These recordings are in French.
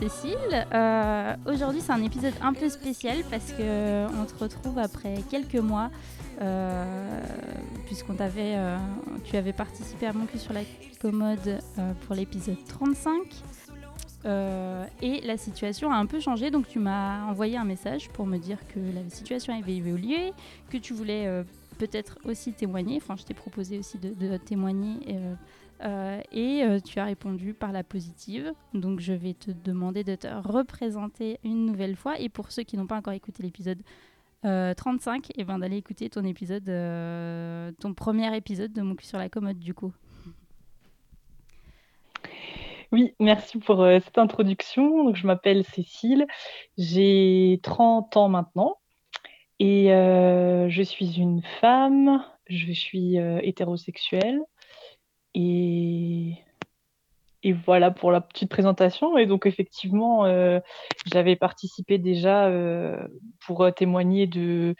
Cécile, Euh, aujourd'hui c'est un épisode un peu spécial parce que euh, on te retrouve après quelques mois euh, puisqu'on t'avait, tu avais participé à mon cul sur la commode pour l'épisode 35 Euh, et la situation a un peu changé donc tu m'as envoyé un message pour me dire que la situation avait évolué, que tu voulais peut-être aussi témoigner, enfin je t'ai proposé aussi de, de témoigner euh, euh, et euh, tu as répondu par la positive. Donc je vais te demander de te représenter une nouvelle fois. Et pour ceux qui n'ont pas encore écouté l'épisode euh, 35, et ben d'aller écouter ton épisode, euh, ton premier épisode de Mon cul sur la commode du coup. Oui, merci pour euh, cette introduction. Je m'appelle Cécile, j'ai 30 ans maintenant et euh, je suis une femme, je suis euh, hétérosexuelle et, voilà pour la petite présentation. Et donc, effectivement, euh, j'avais participé déjà euh, pour euh, témoigner du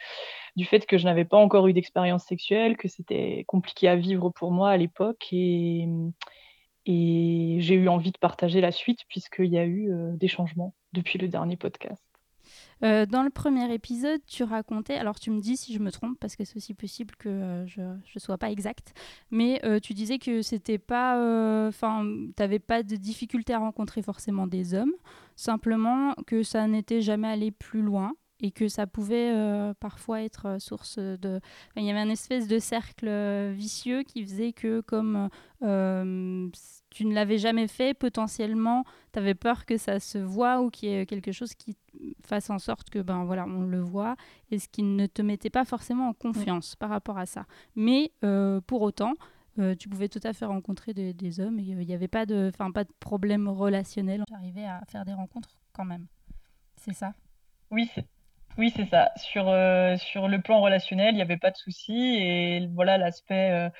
fait que je n'avais pas encore eu d'expérience sexuelle, que c'était compliqué à vivre pour moi à l'époque et j'ai eu envie de partager la suite puisqu'il y a eu des changements depuis le dernier podcast. Euh, dans le premier épisode, tu racontais, alors tu me dis si je me trompe, parce que c'est aussi possible que euh, je ne sois pas exacte, mais euh, tu disais que c'était pas, enfin, pas de difficulté à rencontrer forcément des hommes, simplement que ça n'était jamais allé plus loin et que ça pouvait parfois être source de... il y avait un espèce de cercle vicieux qui faisait que comme tu ne l'avais jamais fait, potentiellement, tu avais peur que ça se voit ou qu'il y ait quelque chose qui fasse en sorte que ben voilà on le voit et ce qui ne te mettait pas forcément en confiance par rapport à ça. Mais euh, pour autant euh, tu pouvais tout à fait rencontrer des, des hommes et euh, il n'y avait pas de enfin pas de problème relationnel. J'arrivais à faire des rencontres quand même. C'est ça? Oui, c'est oui, c'est ça. Sur, euh, sur le plan relationnel, il n'y avait pas de souci. Et voilà l'aspect,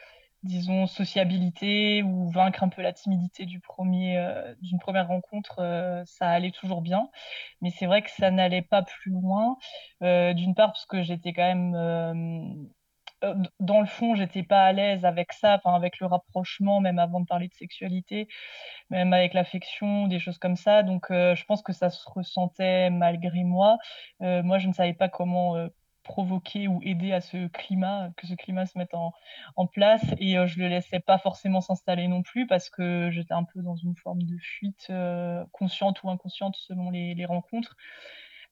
disons, sociabilité ou vaincre un peu la timidité du premier, euh, d'une première rencontre, euh, ça allait toujours bien. Mais c'est vrai que ça n'allait pas plus loin. Euh, d'une part, parce que j'étais quand même dans le fond, j'étais pas à l'aise avec ça, enfin avec le rapprochement, même avant de parler de sexualité, même avec l'affection, des choses comme ça. Donc, je pense que ça se ressentait malgré moi. Moi, je ne savais pas comment provoquer ou aider à ce climat, que ce climat se mette en, place, et euh, je le laissais pas forcément s'installer non plus parce que j'étais un peu dans une forme de fuite euh, consciente ou inconsciente selon les, rencontres.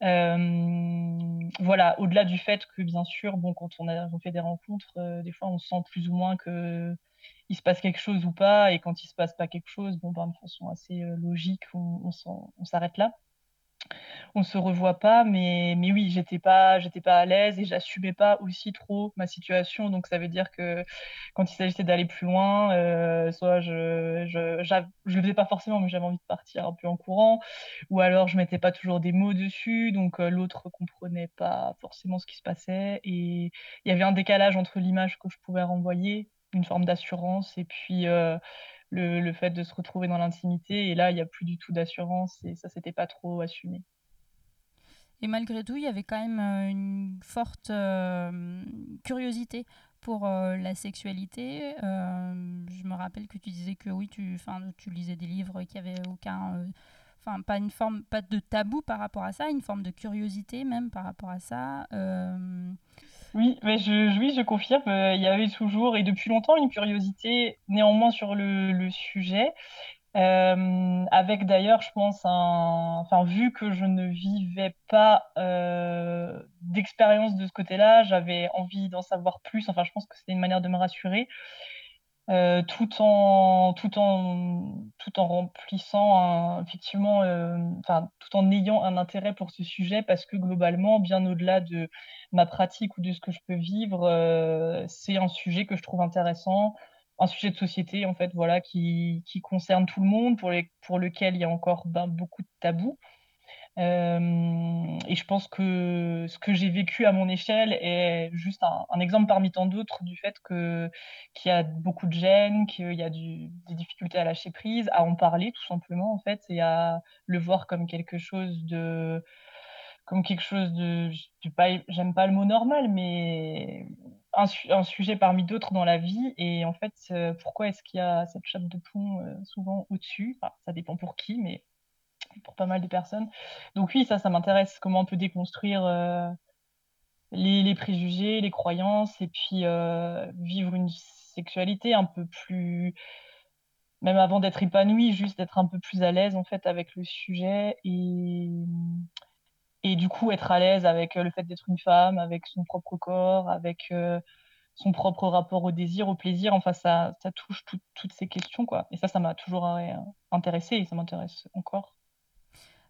Euh, voilà, au-delà du fait que bien sûr, bon, quand on fait des rencontres, euh, des fois on sent plus ou moins que il se passe quelque chose ou pas, et quand il se passe pas quelque chose, bon, ben, de façon assez logique, on s'arrête là. On se revoit pas, mais, mais oui, j'étais pas, j'étais pas à l'aise et j'assumais pas aussi trop ma situation. Donc ça veut dire que quand il s'agissait d'aller plus loin, euh, soit je, je, j'av- je le faisais pas forcément, mais j'avais envie de partir un peu en courant, ou alors je mettais pas toujours des mots dessus, donc euh, l'autre comprenait pas forcément ce qui se passait. Et il y avait un décalage entre l'image que je pouvais renvoyer, une forme d'assurance, et puis euh, le, le fait de se retrouver dans l'intimité. Et là, il y a plus du tout d'assurance et ça, c'était pas trop assumé. Et malgré tout, il y avait quand même euh, une forte euh, curiosité pour euh, la sexualité. Je me rappelle que tu disais que oui, tu, tu lisais des livres qui avaient aucun, enfin pas une forme, pas de tabou par rapport à ça, une forme de curiosité même par rapport à ça. Oui, mais je, oui, je confirme, euh, il y avait toujours et depuis longtemps une curiosité néanmoins sur le, le sujet. Euh, avec d'ailleurs, je pense, un... enfin, vu que je ne vivais pas euh, d'expérience de ce côté-là, j'avais envie d'en savoir plus. Enfin, je pense que c'était une manière de me rassurer, euh, tout en, tout en, tout en remplissant effectivement, euh, tout en ayant un intérêt pour ce sujet, parce que globalement, bien au-delà de ma pratique ou de ce que je peux vivre, euh, c'est un sujet que je trouve intéressant un sujet de société en fait, voilà, qui, qui concerne tout le monde, pour, les, pour lequel il y a encore ben, beaucoup de tabous. Euh, et je pense que ce que j'ai vécu à mon échelle est juste un, exemple parmi tant d'autres du fait qu'il y a beaucoup de gêne, qu'il y a des difficultés à lâcher prise, à en parler tout simplement en fait, et à le voir comme quelque chose de comme quelque chose de j'aime pas le mot normal, mais un, un sujet parmi d'autres dans la vie. Et en fait, euh, pourquoi est-ce qu'il y a cette chape de plomb euh, souvent au-dessus? Ça dépend pour qui, mais pour pas mal de personnes. Donc oui, ça, ça m'intéresse. Comment on peut déconstruire euh, les, préjugés, les croyances, et puis euh, vivre une sexualité un peu plus, même avant d'être épanouie, juste d'être un peu plus à l'aise en fait avec le sujet et et du coup être à l'aise avec le fait d'être une femme, avec son propre corps, avec euh, son propre rapport au désir, au plaisir. Enfin, ça, ça touche toutes ces questions, quoi. Et ça, ça m'a toujours intéressé et ça m'intéresse encore.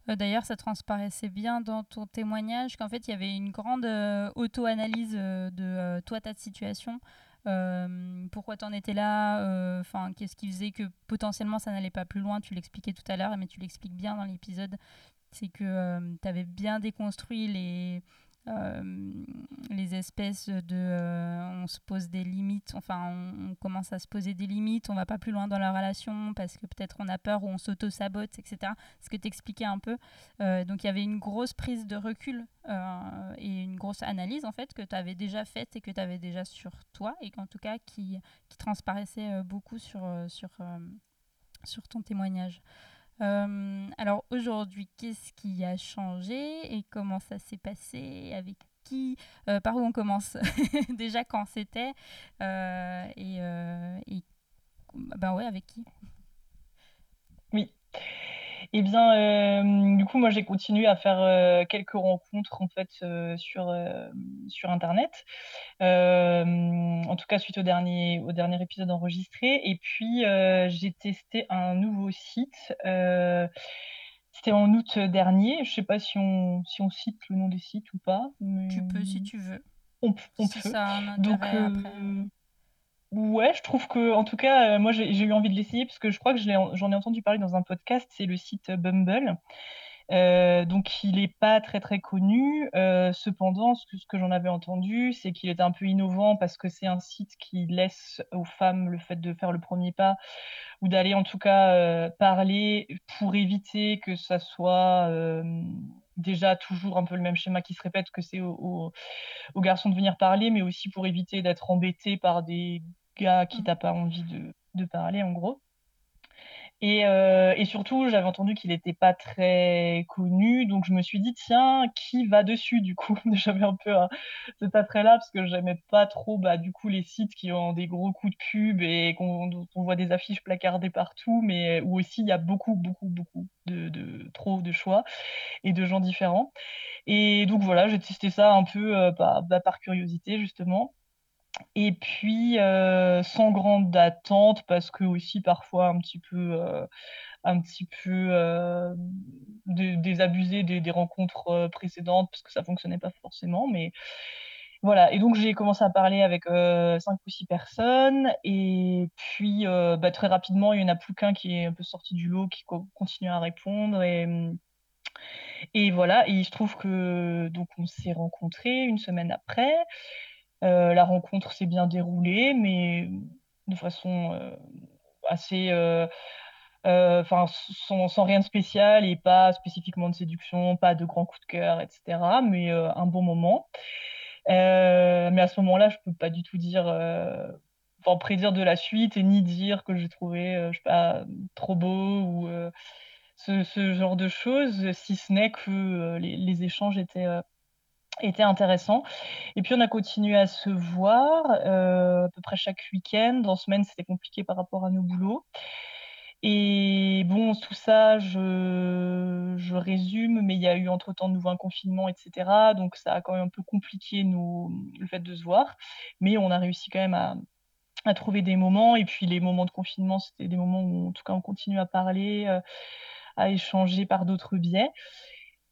Euh, d'ailleurs, ça transparaissait bien dans ton témoignage qu'en fait, il y avait une grande euh, auto-analyse euh, de toi, ta situation. pourquoi tu en étais là Enfin, qu'est-ce qui faisait que potentiellement ça n'allait pas plus loin? Tu l'expliquais tout à l'heure, mais tu l'expliques bien dans l'épisode. C'est que tu avais bien déconstruit les, euh, les espèces de euh, on se pose des limites enfin on, commence à se poser des limites on va pas plus loin dans la relation parce que peut-être on a peur ou on s'auto-sabote etc ce que tu un peu. Euh, donc il y avait une grosse prise de recul et une grosse analyse en fait que tu avais déjà faite et que tu avais déjà sur toi et qu'en tout cas qui, transparaissait beaucoup sur ton témoignage euh, alors aujourd'hui, qu'est-ce qui a changé et comment ça s'est passé Avec qui? Euh, Par où on commence? Déjà quand c'était euh, et, ben avec qui? Oui. Eh bien, euh, du coup, moi, j'ai continué à faire euh, quelques rencontres en fait euh, sur sur Internet. en tout cas, suite au dernier au dernier épisode enregistré. Et puis, j'ai testé un nouveau site. C'était en août dernier. Je sais pas si on si on cite le nom des sites ou pas. Tu peux si tu veux. On, on peut. Ça Donc, Ouais, je trouve que, en tout cas, euh, moi j'ai eu envie de l'essayer parce que je crois que j'en ai entendu parler dans un podcast, c'est le site Bumble. Euh, donc il n'est pas très très connu. Euh, cependant, ce que, ce que j'en avais entendu, c'est qu'il était un peu innovant parce que c'est un site qui laisse aux femmes le fait de faire le premier pas ou d'aller en tout cas parler pour éviter que ça soit déjà toujours un peu le même schéma qui se répète que c'est aux, garçons de venir parler, mais aussi pour éviter d'être embêté par des gars qui t'as pas envie de, de, parler en gros. Et, euh, et surtout, j'avais entendu qu'il n'était pas très connu, donc je me suis dit, tiens, qui va dessus du coup? J'avais un peu cet attrait-là, parce que j'aimais pas trop bah, du coup les sites qui ont des gros coups de pub et qu'on on voit des affiches placardées partout, mais où aussi il y a beaucoup, beaucoup, beaucoup de, de, trop de choix et de gens différents. Et donc voilà, j'ai testé ça un peu euh, bah, bah, par curiosité justement. Et puis, euh, sans grande attente, parce que aussi parfois un petit peu, euh, euh, désabusé des, des, rencontres précédentes, parce que ça fonctionnait pas forcément. Mais voilà. Et donc, j'ai commencé à parler avec cinq ou six personnes. Et puis, bah, très rapidement, il y en a plus qu'un qui est un peu sorti du lot, qui continue à répondre. Et, et voilà. Et il se trouve que donc on s'est rencontrés une semaine après. Euh, la rencontre s'est bien déroulée, mais de façon euh, assez. Euh, enfin, sans, rien de spécial et pas spécifiquement de séduction, pas de grands coups de cœur, etc. Mais un bon moment. mais à ce moment-là, je peux pas du tout dire enfin, prédire de la suite et ni dire que j'ai trouvé, je sais pas, trop beau ou ce, genre de choses, si ce n'est que les, échanges étaient était intéressant. Et puis on a continué à se voir euh, à peu près chaque week-end. En semaine, c'était compliqué par rapport à nos boulots. Et bon, tout ça, je, je résume, mais il y a eu entre-temps de nouveau un confinement, etc. Donc ça a quand même un peu compliqué nous, le fait de se voir. Mais on a réussi quand même à, à trouver des moments. Et puis les moments de confinement, c'était des moments où en tout cas on continue à parler, euh, à échanger par d'autres biais.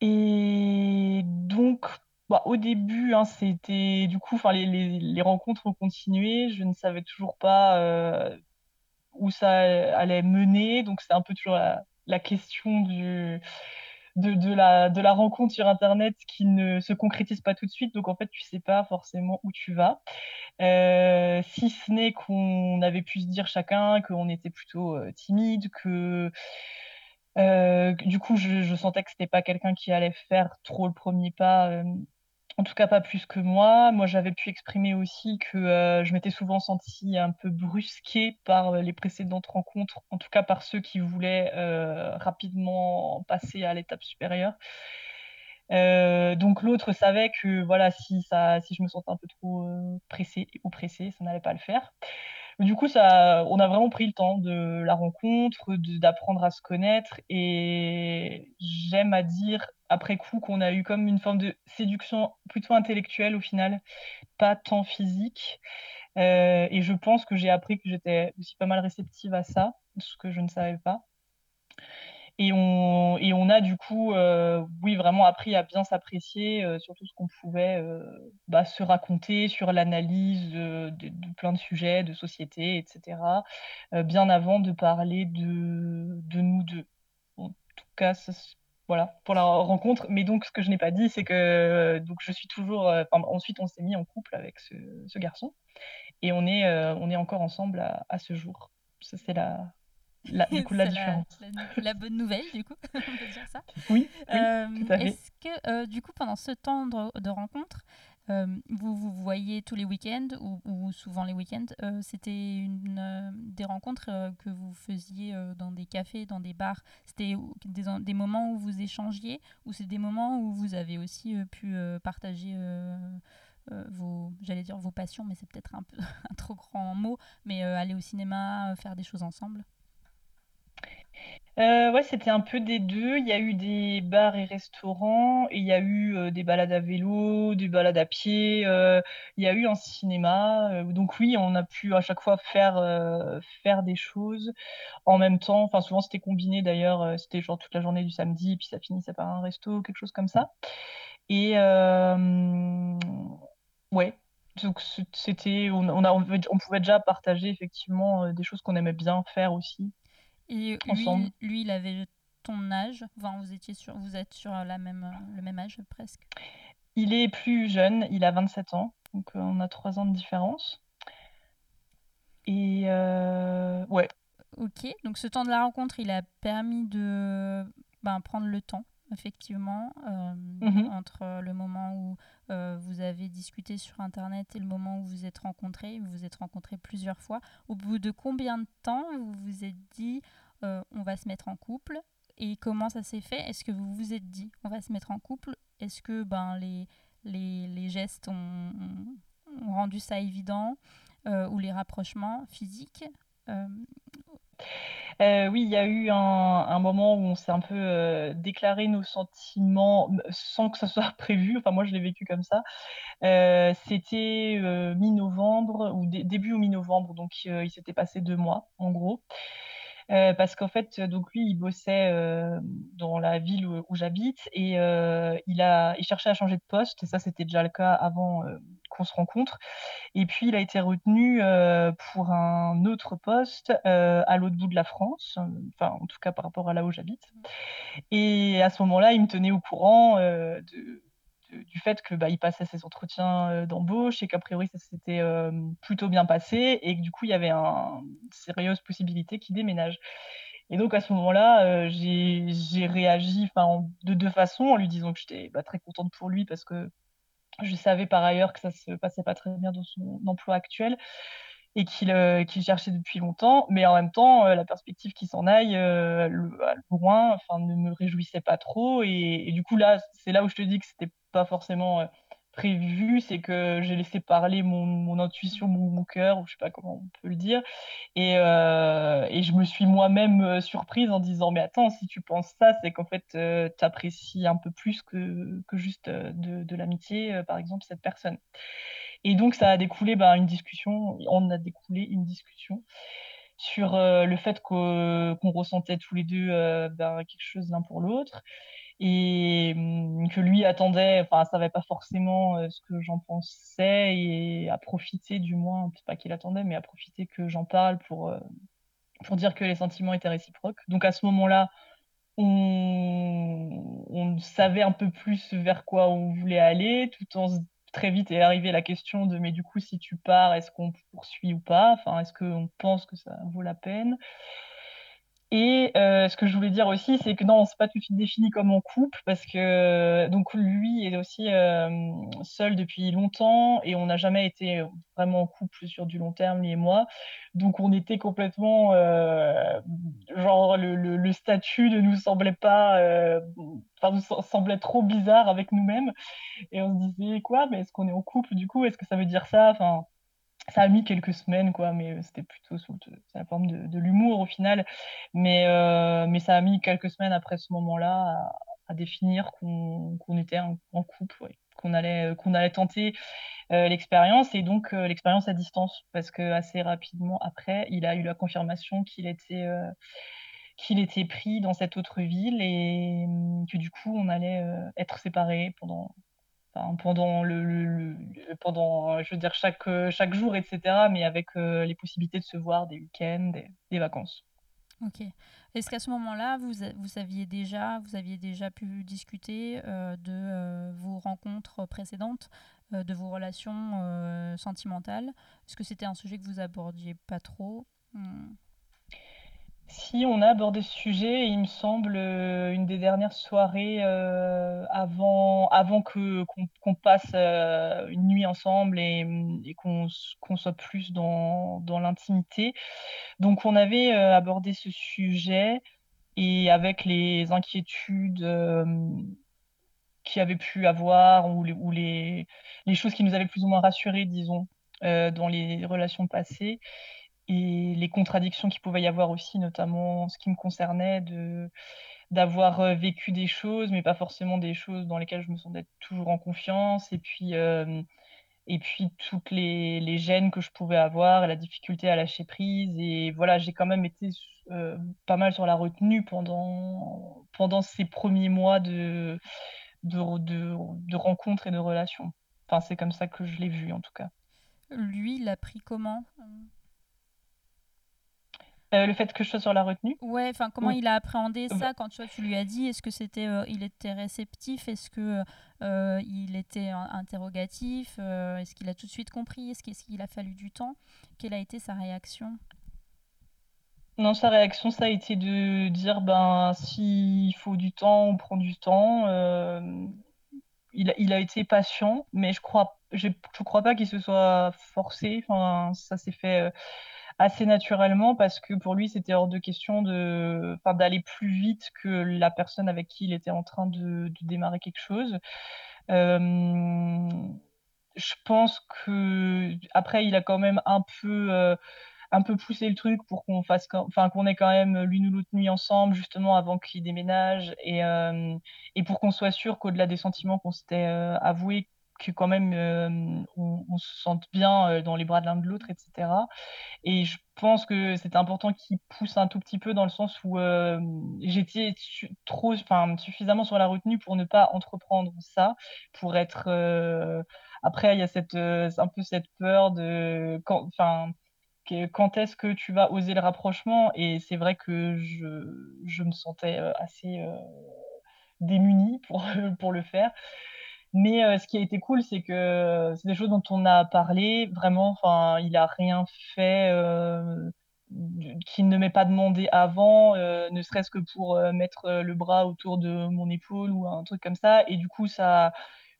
Et donc, au début, hein, c'était du coup, enfin les, rencontres ont continué. Je ne savais toujours pas euh, où ça allait mener. Donc c'est un peu toujours la, question de, la, de la rencontre sur Internet qui ne se concrétise pas tout de suite. Donc en fait, tu sais pas forcément où tu vas. Euh, si ce n'est qu'on avait pu se dire chacun qu'on était plutôt euh, timide, que du coup, je, je sentais que c'était pas quelqu'un qui allait faire trop le premier pas en tout cas pas plus que moi. Moi, j'avais pu exprimer aussi que euh, je m'étais souvent sentie un peu brusquée par euh, les précédentes rencontres, en tout cas par ceux qui voulaient euh, rapidement passer à l'étape supérieure. donc l'autre savait que voilà, si, ça, si je me sentais un peu trop pressée ou pressée, ça n'allait pas le faire. Du coup, ça, on a vraiment pris le temps de la rencontre, d'apprendre à se connaître. Et j'aime à dire, après coup, qu'on a eu comme une forme de séduction plutôt intellectuelle au final, pas tant physique. Euh, et je pense que j'ai appris que j'étais aussi pas mal réceptive à ça, ce que je ne savais pas. Et on, a du coup, euh, oui, vraiment appris à bien s'apprécier euh, sur tout ce qu'on pouvait euh, bah, se raconter sur l'analyse de, plein de sujets, de société, etc. bien avant de parler de, nous deux. En tout cas, voilà, pour la rencontre. Mais donc, ce que je n'ai pas dit, c'est que donc je suis toujours. ensuite, on s'est mis en couple avec ce, ce, garçon. Et on est, on est encore ensemble à, à ce jour. Ça, c'est la, la, du coup, la différence. La, bonne nouvelle, du coup, on peut dire ça. Oui, euh, Est-ce que, euh, du coup, pendant ce temps de, rencontre, euh, vous vous voyez tous les week-ends ou, souvent les week-ends C'était une des rencontres que vous faisiez dans des cafés, dans des bars? C'était des, des, moments où vous échangiez ou c'est des moments où vous avez aussi pu partager vos, j'allais dire vos passions, mais c'est peut-être un peu un trop grand mot, mais aller au cinéma, faire des choses ensemble? Euh, ouais, c'était un peu des deux. Il y a eu des bars et restaurants, il y a eu euh, des balades à vélo, des balades à pied. Euh, il y a eu un cinéma. donc oui, on a pu à chaque fois faire faire des choses en même temps. Enfin, souvent c'était combiné d'ailleurs. c'était genre toute la journée du samedi, puis ça finissait par un resto, quelque chose comme ça. Et ouais. Donc c'était, on, on, on pouvait déjà partager effectivement des choses qu'on aimait bien faire aussi. Et lui, lui, il avait ton âge? Enfin, vous, étiez sur, vous êtes sur la même, le même âge presque Il est plus jeune, il a 27 ans, donc euh, on a 3 ans de différence. Et euh, ouais. Ok, donc ce temps de la rencontre, il a permis de ben, prendre le temps, effectivement, euh, mhm. entre le moment où vous avez discuté sur Internet et le moment où vous vous êtes rencontrés. Vous vous êtes rencontrés plusieurs fois. Au bout de combien de temps vous vous êtes dit euh, on va se mettre en couple et comment ça s'est fait? Est-ce que vous vous êtes dit on va se mettre en couple? Est-ce que ben, les, les, gestes ont, rendu ça évident euh, ou les rapprochements physiques? Euh, oui, il y a eu un, moment où on s'est un peu déclaré nos sentiments sans que ça soit prévu. Enfin, moi, je l'ai vécu comme ça. C'était mi-novembre ou début ou mi-novembre, donc il s'était passé deux mois, en gros. Euh, parce qu'en fait, donc lui, il bossait euh, dans la ville où, j'habite et euh, il cherchait à changer de poste. Ça, c'était déjà le cas avant qu'on se rencontre. Et puis, il a été retenu pour un autre poste à l'autre bout de la France, enfin, en tout cas par rapport à là où j'habite. Et à ce moment-là, il me tenait au courant de du fait que bah, passait ses entretiens euh, d'embauche et qu'a priori ça s'était euh, plutôt bien passé et que du coup il y avait une sérieuse possibilité qu'il déménage. Et donc à ce moment-là, euh, j'ai réagi de deux façons en lui disant que j'étais bah, très contente pour lui parce que je savais par ailleurs que ça se passait pas très bien dans son emploi actuel et qu'il cherchait depuis longtemps, mais en même temps, la perspective qu'il s'en aille loin, enfin, ne me réjouissait pas trop, et, et du coup là, c'est là où je te dis que c'était pas forcément euh, prévu, c'est que j'ai laissé parler mon, intuition, mon, cœur, ou je sais pas comment on peut le dire, et, euh, je me suis moi-même euh, surprise en disant mais attends, si tu penses ça, c'est qu'en fait tu apprécies un peu plus que, juste de, de l'amitié, par exemple, cette personne. Et donc ça a découlé bah, une discussion, on a découlé une discussion sur le fait qu'on ressentait tous les deux bah, quelque chose l'un pour l'autre et hum, que lui attendait, enfin, savait pas forcément euh, ce que j'en pensais et à profiter du moins, pas qu'il attendait, mais à profiter que j'en parle pour, euh, pour dire que les sentiments étaient réciproques. Donc à ce moment-là, on, on savait un peu plus vers quoi on voulait aller, tout en très vite est arrivée la question de mais du coup si tu pars, est-ce qu'on poursuit ou pas? Enfin, est-ce qu'on pense que ça vaut la peine? Et euh, ce que je voulais dire aussi, c'est que non, c'est pas tout de suite défini comme en couple, parce que donc lui est aussi euh, seul depuis longtemps et on n'a jamais été vraiment en couple sur du long terme, lui et moi. Donc on était complètement euh, genre le, le, statut ne nous semblait pas, enfin nous semblait trop bizarre avec nous-mêmes. Et on se disait quoi, mais est-ce qu'on est en couple du coup? Est-ce que ça veut dire ça? Enfin ça a mis quelques semaines, quoi, mais euh, c'était plutôt sous la forme de, l'humour au final. Mais, euh, mais ça a mis quelques semaines après ce moment-là à, définir qu'on était en, couple, qu'on allait, qu'on allait tenter euh, l'expérience et donc l'expérience à distance, parce que assez rapidement après, il a eu la confirmation qu'il était qu'il était pris dans cette autre ville et hum, que du coup on allait être séparés pendant pendant le, pendant je veux dire chaque chaque jour etc mais avec euh, les possibilités de se voir des week-ends des, vacances. Ok. Est-ce qu'à ce moment-là vous vous saviez déjà vous aviez déjà pu discuter euh, de euh, vos rencontres précédentes de vos relations sentimentales? Est-ce que c'était un sujet que vous abordiez pas trop? Hmm. Si on a abordé ce sujet, il me semble, euh, une des dernières soirées euh, avant, qu'on passe euh, une nuit ensemble et, qu'on soit plus dans, l'intimité. Donc on avait abordé ce sujet et avec les inquiétudes qu'il avait pu avoir ou, les, choses qui nous avaient plus ou moins rassurés, disons, dans les relations passées et les contradictions qu'il pouvait y avoir aussi, notamment en ce qui me concernait, de d'avoir euh, vécu des choses, mais pas forcément des choses dans lesquelles je me sentais toujours en confiance, et puis euh, et puis toutes les, les, gênes que je pouvais avoir, et la difficulté à lâcher prise, et voilà, j'ai quand même été euh, pas mal sur la retenue pendant pendant ces premiers mois de de, de, de rencontres et de relations. Enfin, c'est comme ça que je l'ai vu en tout cas. Lui, il a pris comment? Euh, le fait que je sois sur la retenue. Ouais, enfin comment il a appréhendé ça quand tu, vois, tu lui as dit Est-ce que c'était, euh, il était réceptif? Est-ce que euh, il était interrogatif? Est-ce qu'il a tout de suite compris? Est-ce qu'il a fallu du temps? Quelle a été sa réaction? Non, sa réaction, ça a été de dire ben s'il faut du temps, on prend du temps. Il a, il, a, été patient, mais je crois, je, je crois pas qu'il se soit forcé. Enfin, ça s'est fait assez naturellement parce que pour lui, c'était hors de question de, d'aller plus vite que la personne avec qui il était en train de, démarrer quelque chose. Euh, je pense que après, il a quand même un peu, euh, un peu poussé le truc pour qu'on fasse, enfin, qu'on ait quand même l'une ou l'autre nuit ensemble, justement avant qu'il déménage, et, euh, et pour qu'on soit sûr qu'au-delà des sentiments qu'on s'était avoués, que quand même euh, on, se sente bien euh, dans les bras de l'un de l'autre, etc. Et je pense que c'est important qu'il pousse un tout petit peu dans le sens où euh, j'étais trop, enfin suffisamment sur la retenue pour ne pas entreprendre ça, pour être. Après, il y a cette, un peu cette peur de, enfin quand est-ce que tu vas oser le rapprochement? Et c'est vrai que je, je, me sentais assez démunie pour, pour le faire. Mais euh, ce qui a été cool, c'est que c'est des choses dont on a parlé. Vraiment, enfin, il a rien fait euh, qu'il ne m'ait pas demandé avant, euh, ne serait-ce que pour mettre le bras autour de mon épaule ou un truc comme ça. Et du coup, ça,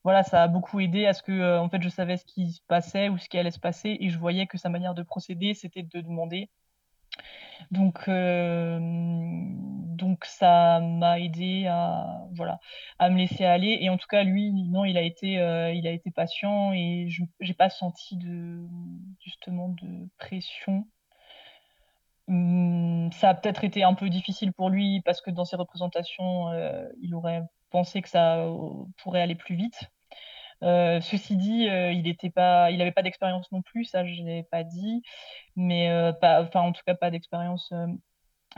voilà, ça a beaucoup aidé à ce que, en fait, je savais ce qui se passait ou ce qui allait se passer, et je voyais que sa manière de procéder, c'était de demander. Donc, euh, donc ça m'a aidé à, voilà, à me laisser aller. Et en tout cas, lui, non, il a été, euh, il a été patient et je n'ai pas senti de, justement de pression. Hum, ça a peut-être été un peu difficile pour lui parce que dans ses représentations, euh, il aurait pensé que ça pourrait aller plus vite. Euh, ceci dit, euh, il pas, il n'avait pas d'expérience non plus, ça je l'ai pas dit, mais euh, enfin en tout cas pas d'expérience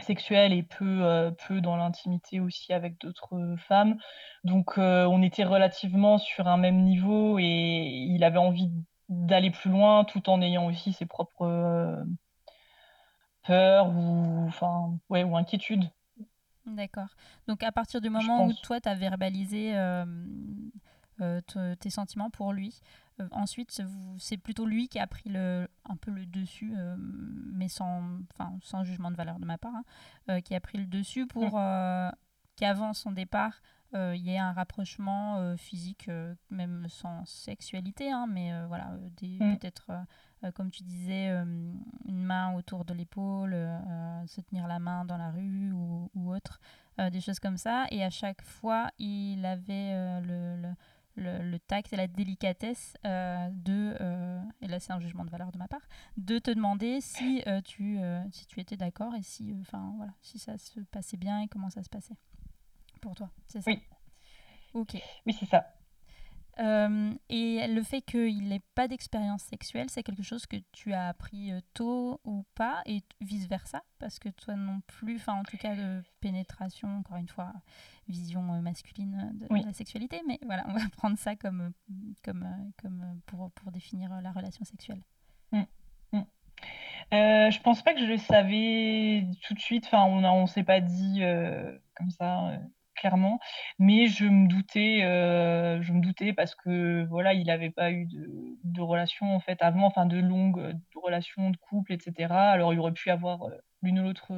sexuelle et peu, peu dans l'intimité aussi avec d'autres femmes. Donc on était relativement sur un même niveau et il avait envie d'aller plus loin tout en ayant aussi ses propres peur ou, enfin, ouais, ou inquiétude. D'accord. Donc à partir du moment où toi, tu as verbalisé euh, euh, tes sentiments pour lui, euh, ensuite, c'est plutôt lui qui a pris le, un peu le dessus, mais sans, sans jugement de valeur de ma part, hein, qui a pris le dessus pour mm. qu'avant son départ, il y ait un rapprochement physique, même sans sexualité, hein, mais voilà, mm. peut-être euh, comme tu disais, euh, une main autour de l'épaule, euh, se tenir la main dans la rue ou, autre, des choses comme ça. Et à chaque fois, il avait le, le, tact et la délicatesse de, et là c'est un jugement de valeur de ma part, de te demander si, tu, si tu étais d'accord et si, enfin voilà, si ça se passait bien et comment ça se passait pour toi. C'est ça? Oui. Ok. Oui, c'est ça. Euh, et le fait qu'il n'ait pas d'expérience sexuelle, c'est quelque chose que tu as appris euh, tôt ou pas, et vice-versa, parce que toi non plus, enfin en tout cas de pénétration, encore une fois, vision euh, masculine de, la sexualité, mais voilà, on va prendre ça comme, comme, comme pour, pour définir la relation sexuelle. Mmh. Mmh. je pense pas que je le savais tout de suite, enfin on ne on s'est pas dit comme ça clairement. Mais je me doutais, euh, je me doutais parce que voilà, il n'avait pas eu de, de relation avant, enfin de longues euh, relations de couple, etc. Alors il aurait pu avoir euh, l'une ou l'autre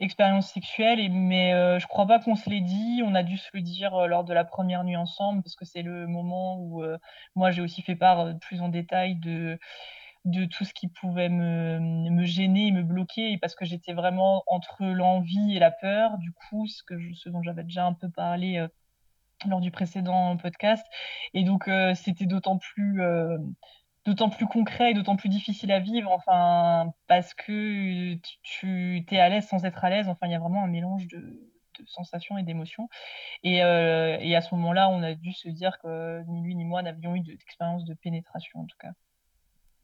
expérience sexuelle, mais je crois pas qu'on se l'ait dit. On a dû se le dire lors de la première nuit ensemble parce que c'est le moment où moi j'ai aussi fait part plus en détail de de tout ce qui pouvait me, me gêner me bloquer, parce que j'étais vraiment entre l'envie et la peur, du coup, ce, que ce dont j'avais déjà un peu parlé euh, lors du précédent podcast. Et donc, euh, c'était d'autant plus, euh, plus concret et d'autant plus difficile à vivre, enfin, parce que tu, tu es à l'aise sans être à l'aise. Enfin, il y a vraiment un mélange de, de sensations et d'émotions. Et, et, à ce moment-là, on a dû se dire que ni lui ni moi n'avions eu d'expérience de pénétration, en tout cas.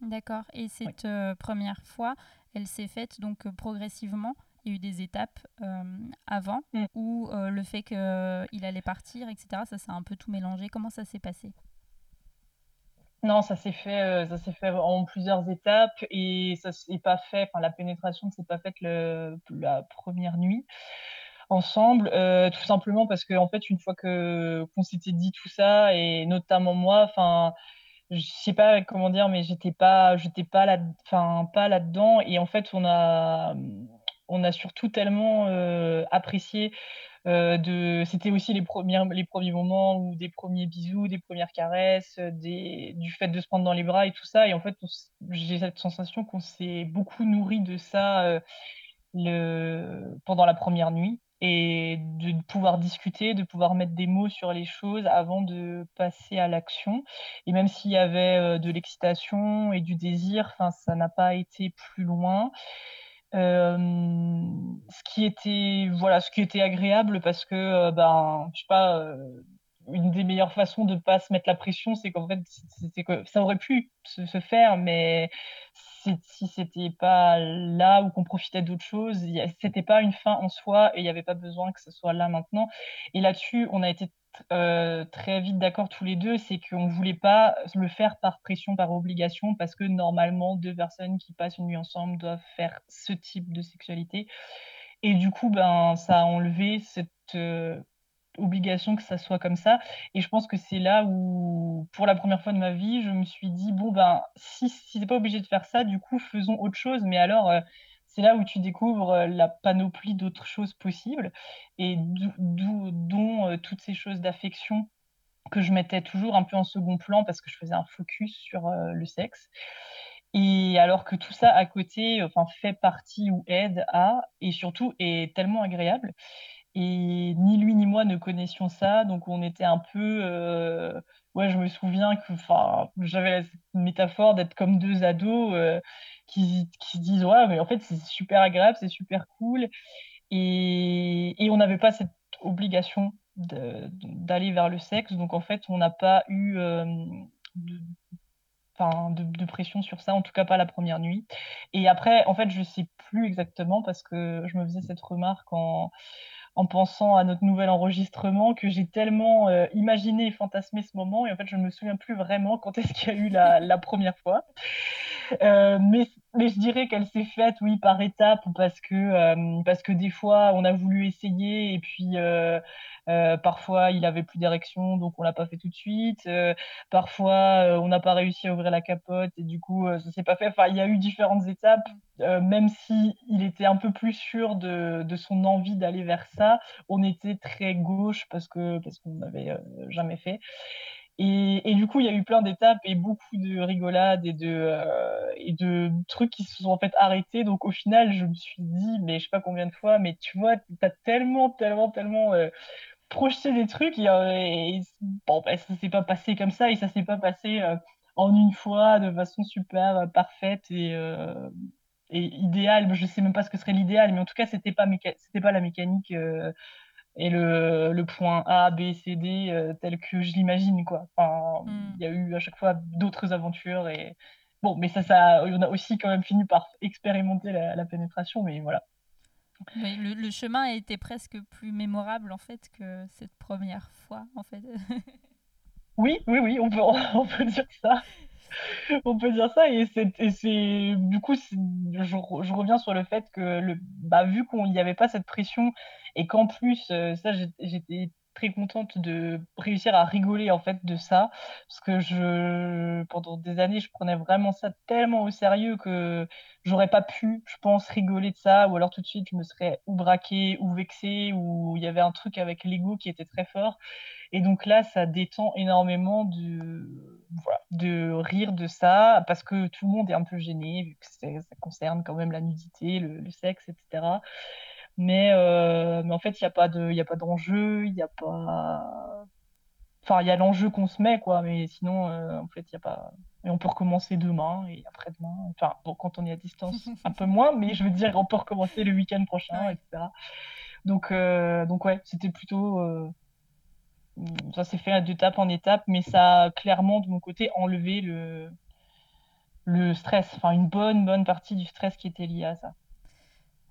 D'accord. Et cette euh, première fois, elle s'est faite donc euh, progressivement. Il y a eu des étapes euh, avant mm. où le fait qu'il allait partir, etc., ça s'est un peu tout mélangé. Comment ça s'est passé? Non, ça s'est fait, ça s'est fait en plusieurs étapes et ça s'est pas fait. Enfin, la pénétration ne s'est pas faite le, la première nuit ensemble, tout simplement parce qu'en en fait, une fois que qu'on s'était dit tout ça et notamment moi, enfin, je sais pas comment dire, mais j'étais pas, j'étais pas là, enfin pas là-dedans. Et en fait, on a, on a surtout tellement euh, apprécié. Euh, de, c'était aussi les premiers, les premiers moments ou des premiers bisous, des premières caresses, du fait de se prendre dans les bras et tout ça. Et en fait, j'ai cette sensation qu'on s'est beaucoup nourri de ça euh, pendant la première nuit et de pouvoir discuter, de pouvoir mettre des mots sur les choses avant de passer à l'action. Et même s'il y avait euh, de l'excitation et du désir, ça n'a pas été plus loin. Euh, ce qui était voilà ce qui était agréable parce que euh, ben je sais pas une des meilleures façons de pas se mettre la pression c'est qu'en fait que ça aurait pu se, faire mais si c'était pas là ou qu'on profitait d'autre chose, c'était pas une fin en soi et il n'y avait pas besoin que ce soit là maintenant. Et là-dessus, on a été euh, très vite d'accord tous les deux, c'est qu'on voulait pas le faire par pression, par obligation, parce que normalement, deux personnes qui passent une nuit ensemble doivent faire ce type de sexualité. Et du coup, ben, ça a enlevé cette, euh, obligation que ça soit comme ça. Et je pense que c'est là où, pour la première fois de ma vie, je me suis dit, bon, ben, si, si c'est pas obligé de faire ça, du coup, faisons autre chose. Mais alors, euh, c'est là où tu découvres euh, la panoplie d'autres choses possibles, et dont euh, toutes ces choses d'affection que je mettais toujours un peu en second plan parce que je faisais un focus sur le sexe. Et alors que tout ça à côté, enfin, fait partie ou aide à, et surtout est tellement agréable. Et ni lui ni moi ne connaissions ça, donc on était un peu. Euh, ouais, je me souviens que j'avais la métaphore d'être comme deux ados euh, qui, qui disent Ouais, mais en fait, c'est super agréable, c'est super cool. Et, et on n'avait pas cette obligation d'aller vers le sexe, donc en fait, on n'a pas eu euh, de, de, de, pression sur ça, en tout cas pas la première nuit. Et après, en fait, je sais plus exactement parce que je me faisais cette remarque en en pensant à notre nouvel enregistrement que j'ai tellement euh, imaginé et fantasmé ce moment et en fait je ne me souviens plus vraiment quand est-ce qu'il y a eu la, première fois. Euh, mais, je dirais qu'elle s'est faite, oui, par étapes, parce que, euh, parce que des fois, on a voulu essayer, et puis euh, parfois, il avait plus d'érection, donc on l'a pas fait tout de suite. parfois, on n'a pas réussi à ouvrir la capote, et du coup, ça s'est pas fait. Enfin, il y a eu différentes étapes, même si il était un peu plus sûr de, de son envie d'aller vers ça, on était très gauche parce que parce qu'on n'avait jamais fait. Et, du coup, il y a eu plein d'étapes et beaucoup de rigolades et de, euh, et de trucs qui se sont en fait arrêtés. Donc au final, je me suis dit, mais je sais pas combien de fois, mais tu vois, t'as tellement, tellement, tellement euh, projeté des trucs et, euh, et bon, bah, ça s'est pas passé comme ça et ça s'est pas passé euh, en une fois de façon super parfaite et, et idéale. Je sais même pas ce que serait l'idéal, mais en tout cas, c'était pas, c'était pas la mécanique et le, le, point A, B, C, D euh, tel que je l'imagine quoi. Enfin, Mm. il y a eu à chaque fois d'autres aventures et bon, mais ça, ça, on a aussi quand même fini par expérimenter la, la pénétration, mais voilà. Oui, le, le chemin a été presque plus mémorable en fait que cette première fois en fait. Oui, oui, oui, on peut, on peut dire ça. On peut dire ça et c'est du coup je, re- je reviens sur le fait que le bah vu qu'il n'y avait pas cette pression et qu'en plus euh, ça j'étais très contente de réussir à rigoler en fait de ça. Parce que je pendant des années je prenais vraiment ça tellement au sérieux que j'aurais pas pu je pense rigoler de ça. Ou alors tout de suite je me serais ou braquée ou vexée ou il y avait un truc avec l'ego qui était très fort. Et donc là, ça détend énormément de, voilà, de rire de ça, parce que tout le monde est un peu gêné, vu que ça concerne quand même la nudité, le sexe, etc. Mais, euh, mais en fait, il n'y a pas de, il y a pas d'enjeu, il n'y a pas... Enfin, il y a l'enjeu qu'on se met, quoi, mais sinon, euh, en fait, il n'y a pas... Et on peut recommencer demain et après-demain. Enfin, bon, quand on est à distance, un peu moins, mais je veux dire, on peut recommencer le week-end prochain, etc. Donc, euh, donc ouais, c'était plutôt... euh, ça s'est fait d'étape en étape, mais ça a clairement, de mon côté, enlevé le, le stress, enfin une bonne, bonne partie du stress qui était lié à ça.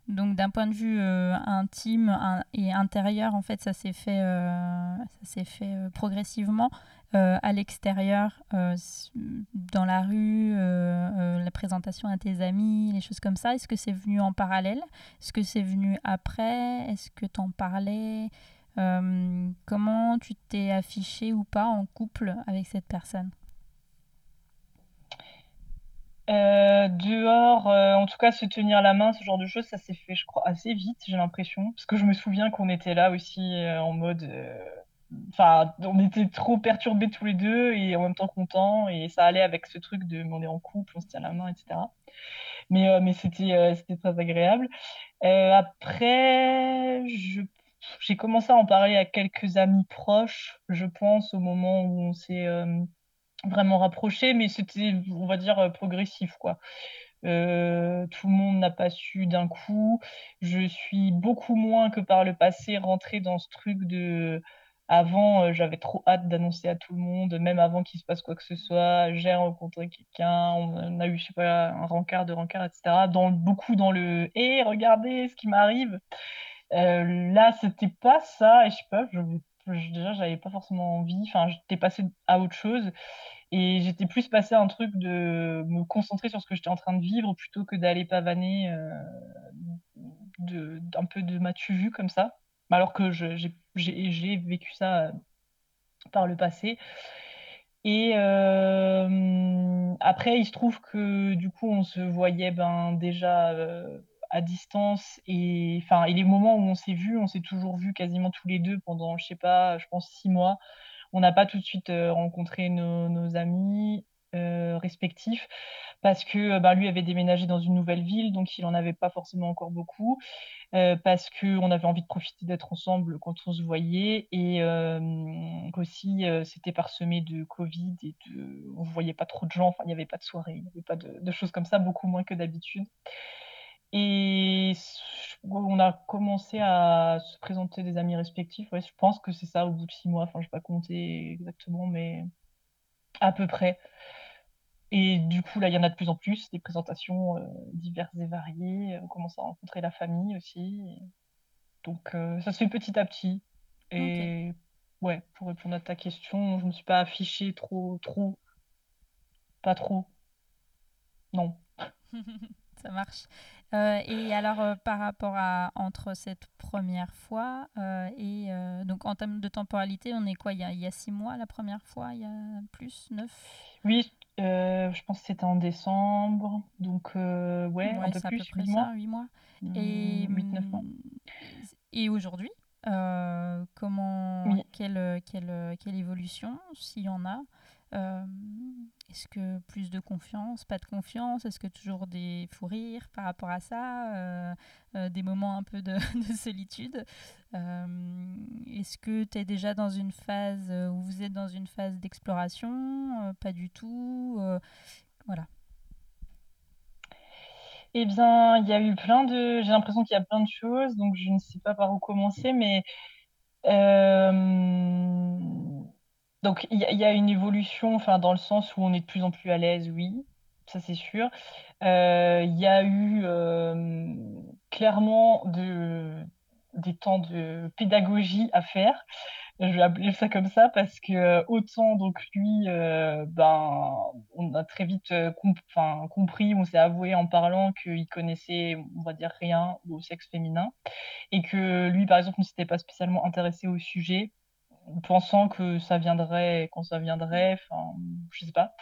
Donc d'un point de vue euh, intime et intérieur, en fait, ça s'est fait, euh, ça fait euh, progressivement. À l'extérieur, dans la rue, la présentation à tes amis, les choses comme ça. Est-ce que c'est venu en parallèle? Est-ce que c'est venu après? Est-ce que t'en parlais? Comment tu t'es affiché ou pas en couple avec cette personne? Euh, dehors, euh, en tout cas, se tenir la main, ce genre de choses, ça s'est fait, je crois, assez vite, j'ai l'impression. Parce que je me souviens qu'on était là aussi euh, en mode... Enfin, on était trop perturbés tous les deux et en même temps contents. Et ça allait avec ce truc de on est en couple, on se tient la main, etc. Mais, mais c'était très agréable. Après, j'ai commencé à en parler à quelques amis proches, je pense, au moment où on s'est vraiment rapprochés, mais c'était, on va dire, euh, progressif, quoi. Euh, tout le monde n'a pas su d'un coup. Je suis beaucoup moins que par le passé rentrée dans ce truc de... Avant, euh, j'avais trop hâte d'annoncer à tout le monde, même avant qu'il se passe quoi que ce soit. J'ai rencontré quelqu'un, on a eu, je sais pas, un rencard, deux rencards, etc. Dans, beaucoup dans le «Hé, regardez ce qui m'arrive!» Là, c'était pas ça, et je sais pas, je, déjà, j'avais pas forcément envie. Enfin, j'étais passée à autre chose, et j'étais plus passée à un truc de me concentrer sur ce que j'étais en train de vivre plutôt que d'aller pavaner euh, de, d'un peu de m'as-tu vu comme ça. Alors que j'ai vécu ça euh, par le passé. Et euh, après, il se trouve que du coup, on se voyait ben, déjà euh, à distance. Et, enfin, et les moments où on s'est vus, on s'est toujours vus quasiment tous les deux pendant, je sais pas, je pense six mois. On n'a pas tout de suite euh, rencontré nos, amis euh, respectifs parce que euh, ben, lui avait déménagé dans une nouvelle ville, donc il en avait pas forcément encore beaucoup parce qu'on avait envie de profiter d'être ensemble quand on se voyait et euh, aussi euh, c'était parsemé de Covid et de, on voyait pas trop de gens, enfin il n'y avait pas de soirée, il n'y avait pas de choses comme ça, beaucoup moins que d'habitude. Et on a commencé à se présenter des amis respectifs, ouais, je pense que c'est ça au bout de six mois, enfin je vais pas compter exactement, mais à peu près. Et du coup, là, il y en a de plus en plus, des présentations euh, diverses et variées. On commence à rencontrer la famille aussi. Donc, euh, ça se fait petit à petit. Et ouais, pour répondre à ta question, je me suis pas affichée trop, trop, pas trop. non. Ça marche. Euh, et alors, euh, par rapport à entre cette première fois euh, et donc en termes de temporalité, on est quoi? Il y, a, il y, a, six mois la première fois? Il y a plus? Neuf? Oui, je pense que c'était en décembre. Donc, ouais, ouais, un peu plus, à peu près 8 mois. Ça, 8 mois. Et 8-9 mois. Et aujourd'hui comment, oui. quelle, quelle, quelle évolution, s'il y en a? Euh, Est-ce que plus de confiance, pas de confiance? Est-ce que toujours des fous rires par rapport à ça? Euh, euh, Des moments un peu de, de solitude? Est-ce que tu es déjà dans une phase où vous êtes dans une phase d'exploration? Pas du tout Voilà. Eh bien, il y a eu plein de. J'ai l'impression qu'il y a plein de choses, donc je ne sais pas par où commencer, mais. Donc, il y, a une évolution, enfin, dans le sens où on est de plus en plus à l'aise, oui, ça c'est sûr. Euh, il y a eu euh, clairement de, des temps de pédagogie à faire je vais appeler ça comme ça parce que autant donc lui euh, ben on a très vite comp compris on s'est avoué en parlant qu'il connaissait on va dire rien au sexe féminin et que lui par exemple ne s'était pas spécialement intéressé au sujet pensant que ça viendrait quand ça viendrait enfin je sais pas.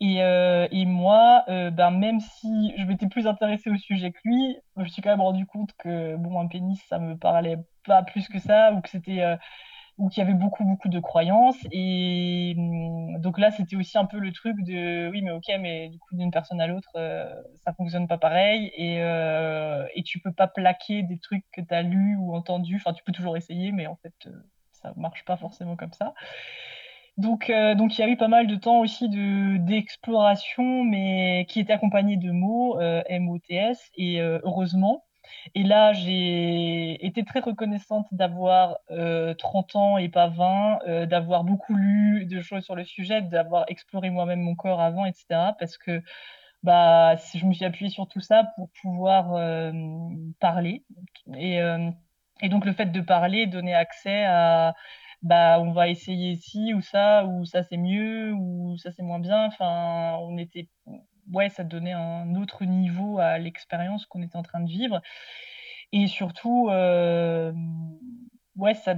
Et, euh, et moi, euh, ben, même si je m'étais plus intéressée au sujet que lui, je me suis quand même rendu compte que bon, un pénis, ça me parlait pas plus que ça, ou que c'était euh, où il y avait beaucoup beaucoup de croyances. Et hum, donc là c'était aussi un peu le truc de oui mais ok mais du coup d'une personne à l'autre ça fonctionne pas pareil. Et et tu peux pas plaquer des trucs que tu as lus ou entendus enfin tu peux toujours essayer mais en fait ça marche pas forcément comme ça donc euh, donc il y a eu pas mal de temps aussi de d'exploration mais qui était accompagné de mots euh, MOTS et euh, heureusement et là, j'ai été très reconnaissante d'avoir euh, 30 ans et pas 20, euh, d'avoir beaucoup lu de choses sur le sujet, d'avoir exploré moi-même mon corps avant, etc. Parce que bah, je me suis appuyée sur tout ça pour pouvoir euh, parler. Et, euh, et, donc, le fait de parler, donner accès à bah, on va essayer ci ou ça, ou ça c'est mieux, ou ça c'est moins bien. Enfin, on était ouais, ça donnait un autre niveau à l'expérience qu'on était en train de vivre. Et surtout, euh, ouais, ça,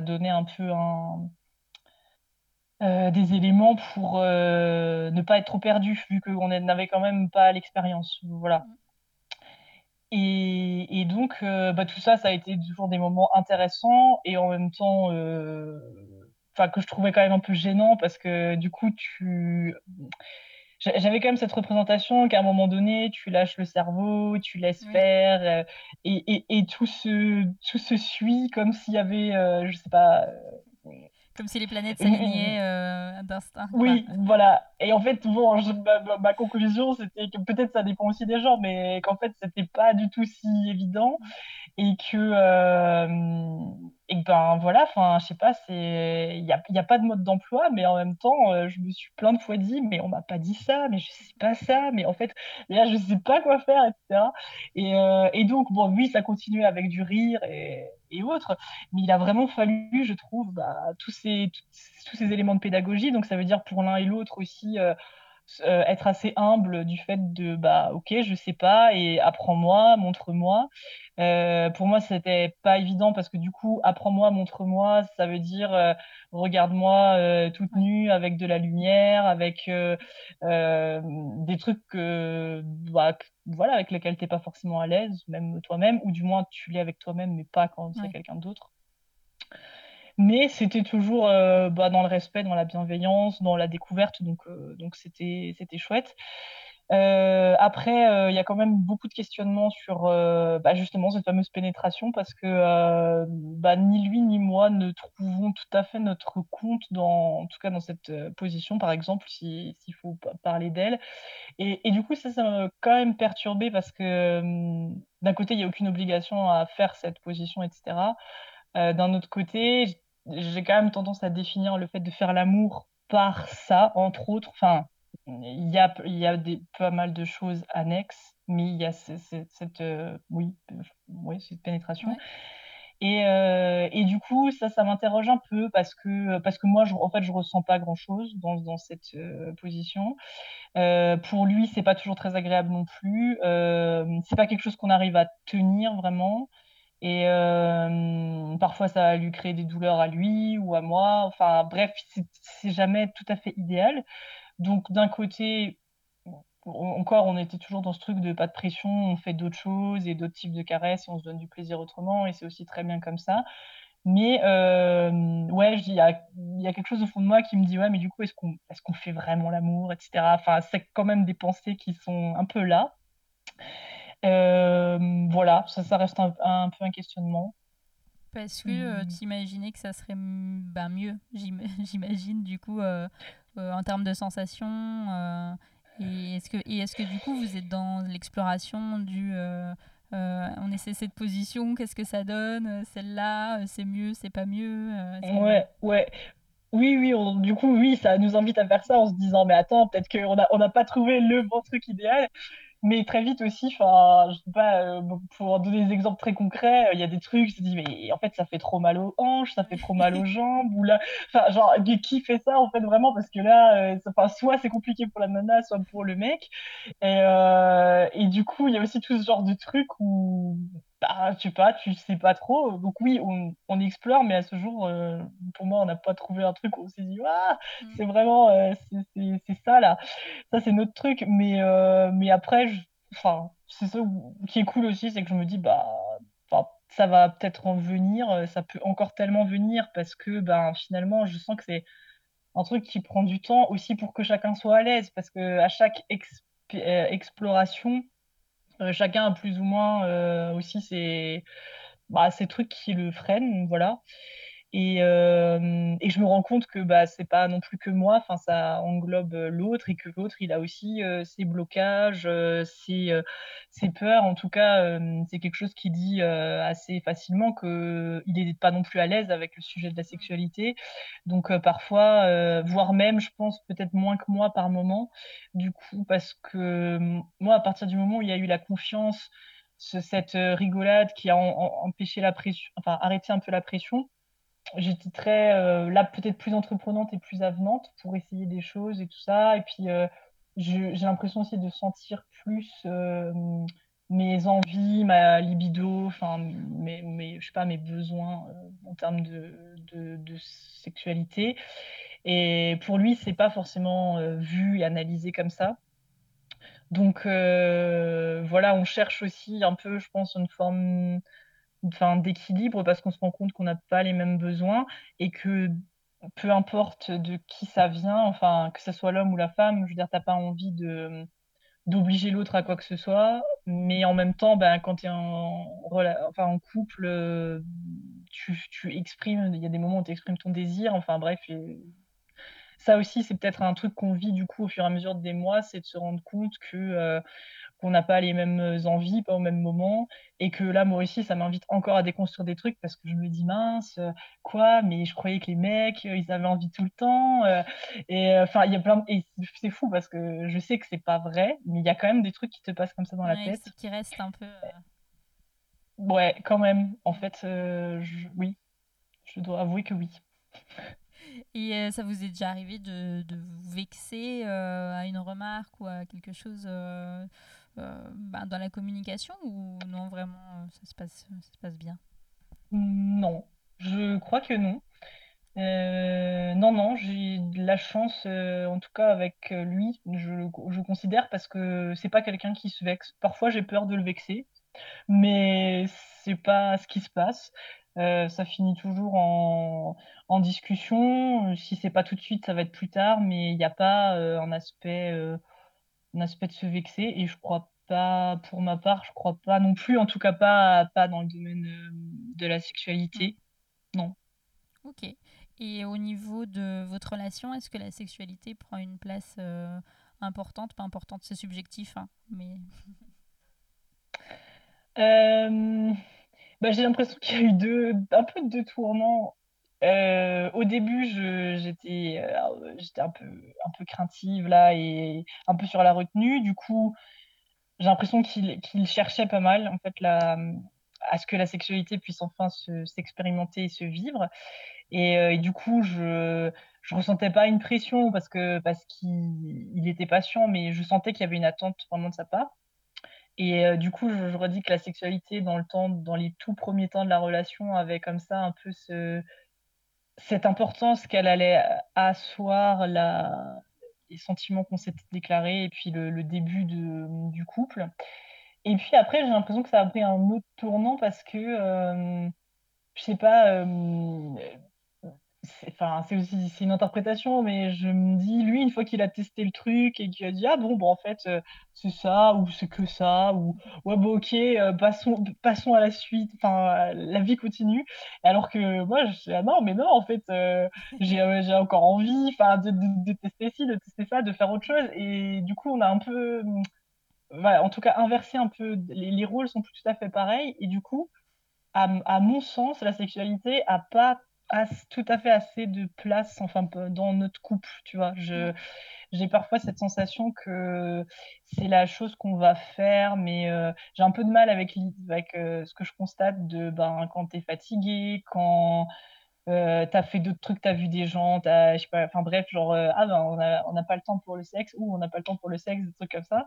donnait un peu euh, des éléments pour euh, ne pas être trop perdu, vu qu'on n'avait quand même pas l'expérience. Voilà. Et, et donc, euh, bah, tout ça, ça a été toujours des moments intéressants et en même temps, euh, enfin, que je trouvais quand même un peu gênant parce que du coup, tu j'avais quand même cette représentation qu'à un moment donné, tu lâches le cerveau, tu laisses oui. faire, euh, et, et, et, tout, se, tout se suit comme s'il y avait, euh, je sais pas. Comme si les planètes s'alignaient euh, d'instinct. Oui, voilà. Et en fait, bon, je, ma, ma, conclusion, c'était que peut-être ça dépend aussi des gens, mais qu'en fait, c'était pas du tout si évident. Et que, euh, et ben voilà, enfin, je sais pas, c'est, il n'y a, y a pas de mode d'emploi, mais en même temps, euh, je me suis plein de fois dit, mais on m'a pas dit ça, mais je sais pas ça, mais en fait, là, je sais pas quoi faire, etc. Et, euh, et donc, bon, oui, ça continuait avec du rire et, et autres, mais il a vraiment fallu, je trouve, bah, tous ces, tous ces éléments de pédagogie. Donc, ça veut dire pour l'un et l'autre aussi euh, être assez humble du fait de, bah, ok, je sais pas, et apprends-moi, montre-moi. Euh, pour moi, c'était pas évident parce que du coup, apprends-moi, montre-moi, ça veut dire euh, regarde-moi toute nue avec de la lumière, avec des trucs que, bah, voilà, avec lesquels t'es pas forcément à l'aise, même toi-même, ou du moins tu l'es avec toi-même, mais pas quand c'est quelqu'un d'autre. Mais c'était toujours euh, bah, dans le respect, dans la bienveillance, dans la découverte, donc euh, donc c'était c'était chouette. Euh, après, il y a quand même beaucoup de questionnements sur bah, justement cette fameuse pénétration parce que bah, ni lui ni moi ne trouvons tout à fait notre compte dans, en tout cas dans cette position, par exemple, s'il si, faut parler d'elle. Et, et, du coup, ça, ça m'a quand même perturbé parce que d'un côté, il n'y a aucune obligation à faire cette position, etc. d'un autre côté, j'ai quand même tendance à définir le fait de faire l'amour par ça, entre autres. Enfin, il y a, y a des, pas mal de choses annexes, mais il y a cette, cette euh, oui, oui, cette pénétration. Ouais. Et, euh, et du coup, ça, ça m'interroge un peu parce que, parce que moi, je, en fait, je ressens pas grand-chose dans, dans cette euh, position. Euh, pour lui, c'est pas toujours très agréable non plus. C'est pas quelque chose qu'on arrive à tenir vraiment. Et euh, parfois, ça va lui créer des douleurs à lui ou à moi. Enfin, bref, c'est jamais tout à fait idéal. Donc, d'un côté, encore, on était toujours dans ce truc de pas de pression, on fait d'autres choses et d'autres types de caresses et on se donne du plaisir autrement et c'est aussi très bien comme ça. Mais euh, ouais, il y a, quelque chose au fond de moi qui me dit ouais, mais du coup, est-ce qu'on est fait vraiment l'amour, etc. Enfin, c'est quand même des pensées qui sont un peu là. Euh, voilà, ça, ça reste un, un, peu un questionnement. Parce que euh, tu imaginais que ça serait ben, mieux, j'imagine, du coup, euh, en termes de sensations et est-ce que, et est-ce que du coup vous êtes dans l'exploration du euh, on essaie cette position, qu'est-ce que ça donne Celle-là, c'est mieux, c'est pas mieux Ouais, ouais. Oui, oui, du coup, oui, ça nous invite à faire ça en se disant, mais attends, peut-être qu'on n'a on a pas trouvé le bon truc idéal. Mais très vite aussi, enfin, je sais pas, euh, pour donner des exemples très concrets, euh, il y a des trucs, je dis, mais en fait, ça fait trop mal aux hanches, ça fait trop mal aux jambes, ou là, enfin, genre, qui fait ça, en fait, vraiment, parce que là, euh, enfin, soit c'est compliqué pour la nana, soit pour le mec. Et, et du coup, il y a aussi tout ce genre de trucs où, bah, je sais pas, tu sais pas trop. Donc oui, on, on explore, mais à ce jour, pour moi, on n'a pas trouvé un truc où on s'est dit, ah, c'est vraiment, c'est ça, là. Ça, c'est notre truc. Mais, mais après, enfin, c'est ça qui est cool aussi, c'est que je me dis, bah, ça va peut-être en venir, euh, ça peut encore tellement venir parce que ben, finalement, je sens que c'est un truc qui prend du temps aussi pour que chacun soit à l'aise parce que à chaque euh, exploration, euh, chacun a plus ou moins aussi ses, bah, ces trucs qui le freinent, voilà. Et, euh, et, je me rends compte que bah, c'est pas non plus que moi, enfin ça englobe l'autre et que l'autre il a aussi euh, ses blocages, euh, ses, euh, ses, peurs. En tout cas, euh, c'est quelque chose qui dit euh, assez facilement qu'il n'est pas non plus à l'aise avec le sujet de la sexualité. Donc parfois, voire même, je pense peut-être moins que moi par moment. Du coup, parce que moi, à partir du moment où il y a eu la confiance, ce, cette rigolade qui a en, en, empêché la pression, enfin arrêté un peu la pression j'étais très euh, là peut-être plus entreprenante et plus avenante pour essayer des choses et tout ça. Et puis euh, j'ai l'impression aussi de sentir plus euh, mes envies ma libido enfin mes, mes je sais pas mes besoins en termes de, de, de, sexualité. Et pour lui c'est pas forcément vu et analysé comme ça. Donc voilà on cherche aussi un peu je pense une forme enfin, d'équilibre parce qu'on se rend compte qu'on n'a pas les mêmes besoins et que peu importe de qui ça vient, enfin, que ce soit l'homme ou la femme, je veux dire, t'as pas envie de d'obliger l'autre à quoi que ce soit, mais en même temps, ben, quand tu es en, enfin, en couple, tu, tu exprimes, il y a des moments où tu exprimes ton désir, enfin bref, ça aussi, c'est peut-être un truc qu'on vit du coup au fur et à mesure des mois, c'est de se rendre compte que euh, qu'on n'a pas les mêmes envies, pas au même moment, et que là, moi aussi, ça m'invite encore à déconstruire des trucs parce que je me dis mince, quoi, mais je croyais que les mecs, ils avaient envie tout le temps, euh, et enfin, il y a plein, de... et c'est fou parce que je sais que c'est pas vrai, mais il y a quand même des trucs qui te passent comme ça dans ouais, la tête. Qui reste un peu. Euh... Ouais, quand même. En fait, euh, je... oui, je dois avouer que oui. Et euh, ça vous est déjà arrivé de, de vous vexer euh, à une remarque ou à quelque chose euh, bah, dans la communication ou non, vraiment, ça se passe, ça se passe bien? Non, je crois que non. non, non, j'ai de la chance, en tout cas avec lui, je, je considère parce que c'est pas quelqu'un qui se vexe. Parfois, j'ai peur de le vexer, mais c'est pas ce qui se passe. Euh, ça finit toujours en, en discussion. Si c'est pas tout de suite, ça va être plus tard, mais il n'y a pas euh, un aspect, euh, un aspect de se vexer. Et je crois pas, pour ma part, je crois pas non plus, en tout cas pas, pas dans le domaine de la sexualité. Non. Ok. Et au niveau de votre relation, est-ce que la sexualité prend une place importante? Pas importante, c'est subjectif, hein, mais. Euh, bah, j'ai l'impression qu'il y a eu deux, un peu deux tournants. Euh, au début, j'étais euh, un peu, craintive là et un peu sur la retenue. Du coup, j'ai l'impression qu'il cherchait pas mal en fait à ce que la sexualité puisse enfin s'expérimenter et se vivre. Et, du coup, je je ressentais pas une pression parce qu'il était patient, mais je sentais qu'il y avait une attente vraiment de sa part. Et du coup, je, redis que la sexualité dans les tout premiers temps de la relation, avait comme ça un peu ce, cette importance qu'elle allait asseoir la, les sentiments qu'on s'était déclarés et puis le, début de, du couple. Et puis après, j'ai l'impression que ça a pris un autre tournant parce que, euh, je sais pas, euh, c'est aussi c'est une interprétation mais je me dis lui une fois qu'il a testé le truc et qu'il a dit ah bon bon en fait euh, c'est ça ou c'est que ça ou ouais bon ok euh, passons passons à la suite enfin la vie continue. Alors que moi je suis ah non mais non en fait euh, j'ai j'ai encore envie enfin de, de, tester ci de tester ça de faire autre chose. Et du coup on a un peu en tout cas inversé un peu les, les rôles sont plus tout à fait pareils. Et du coup à, à mon sens la sexualité a pas tout à fait assez de place enfin dans notre couple tu vois. Je j'ai parfois cette sensation que c'est la chose qu'on va faire mais euh, j'ai un peu de mal avec avec euh, ce que je constate de ben quand tu es fatigué quand euh, t'as fait d'autres trucs, t'as vu des gens, t'as, je sais pas, enfin bref, genre, euh, ah ben, on n'a pas le temps pour le sexe, ou on n'a pas le temps pour le sexe, des trucs comme ça.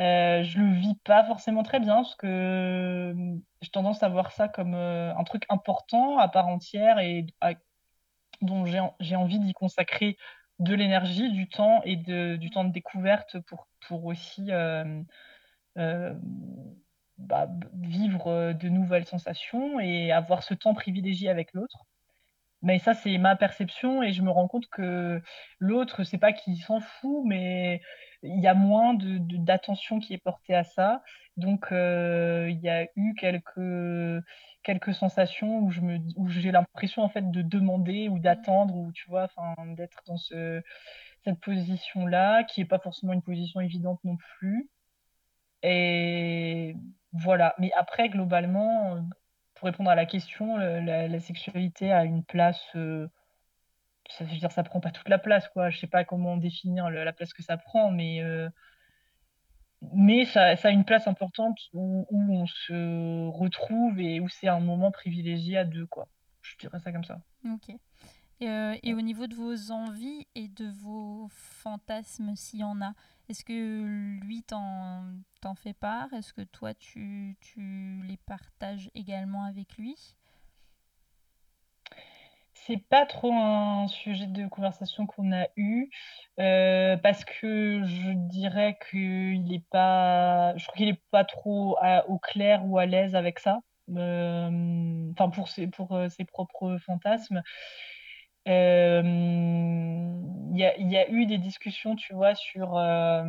Euh, je le vis pas forcément très bien, parce que j'ai tendance à voir ça comme un truc important à part entière et dont j'ai, j'ai envie d'y consacrer de l'énergie, du temps et de, du temps de découverte pour, pour aussi bah, vivre de nouvelles sensations et avoir ce temps privilégié avec l'autre. Mais ça, c'est ma perception et je me rends compte que l'autre, c'est pas qu'il s'en fout, mais il y a moins de, d'attention qui est portée à ça. Donc, euh, il y a eu quelques, quelques sensations où, je me, où j'ai l'impression en fait de demander ou d'attendre ou tu vois, enfin, d'être dans ce, cette position-là, qui est pas forcément une position évidente non plus. Et voilà. Mais après, globalement, pour répondre à la question, la, sexualité a une place. Euh, ça, veut dire, ça prend pas toute la place, quoi. Je sais pas comment définir la place que ça prend, mais euh, mais ça, a une place importante où, on se retrouve et où c'est un moment privilégié à deux, quoi. Je dirais ça comme ça. Ok. Euh, et, au niveau de vos envies et de vos fantasmes, s'il y en a, est-ce que lui t'en, t'en fait part? Est-ce que toi tu, les partages également avec lui? C'est pas trop un sujet de conversation qu'on a eu euh, parce que je dirais qu'il est pas, je trouve qu'il est pas trop au clair ou à l'aise avec ça. Euh, pour euh, ses propres fantasmes. Y a, y a eu des discussions, tu vois, sur euh,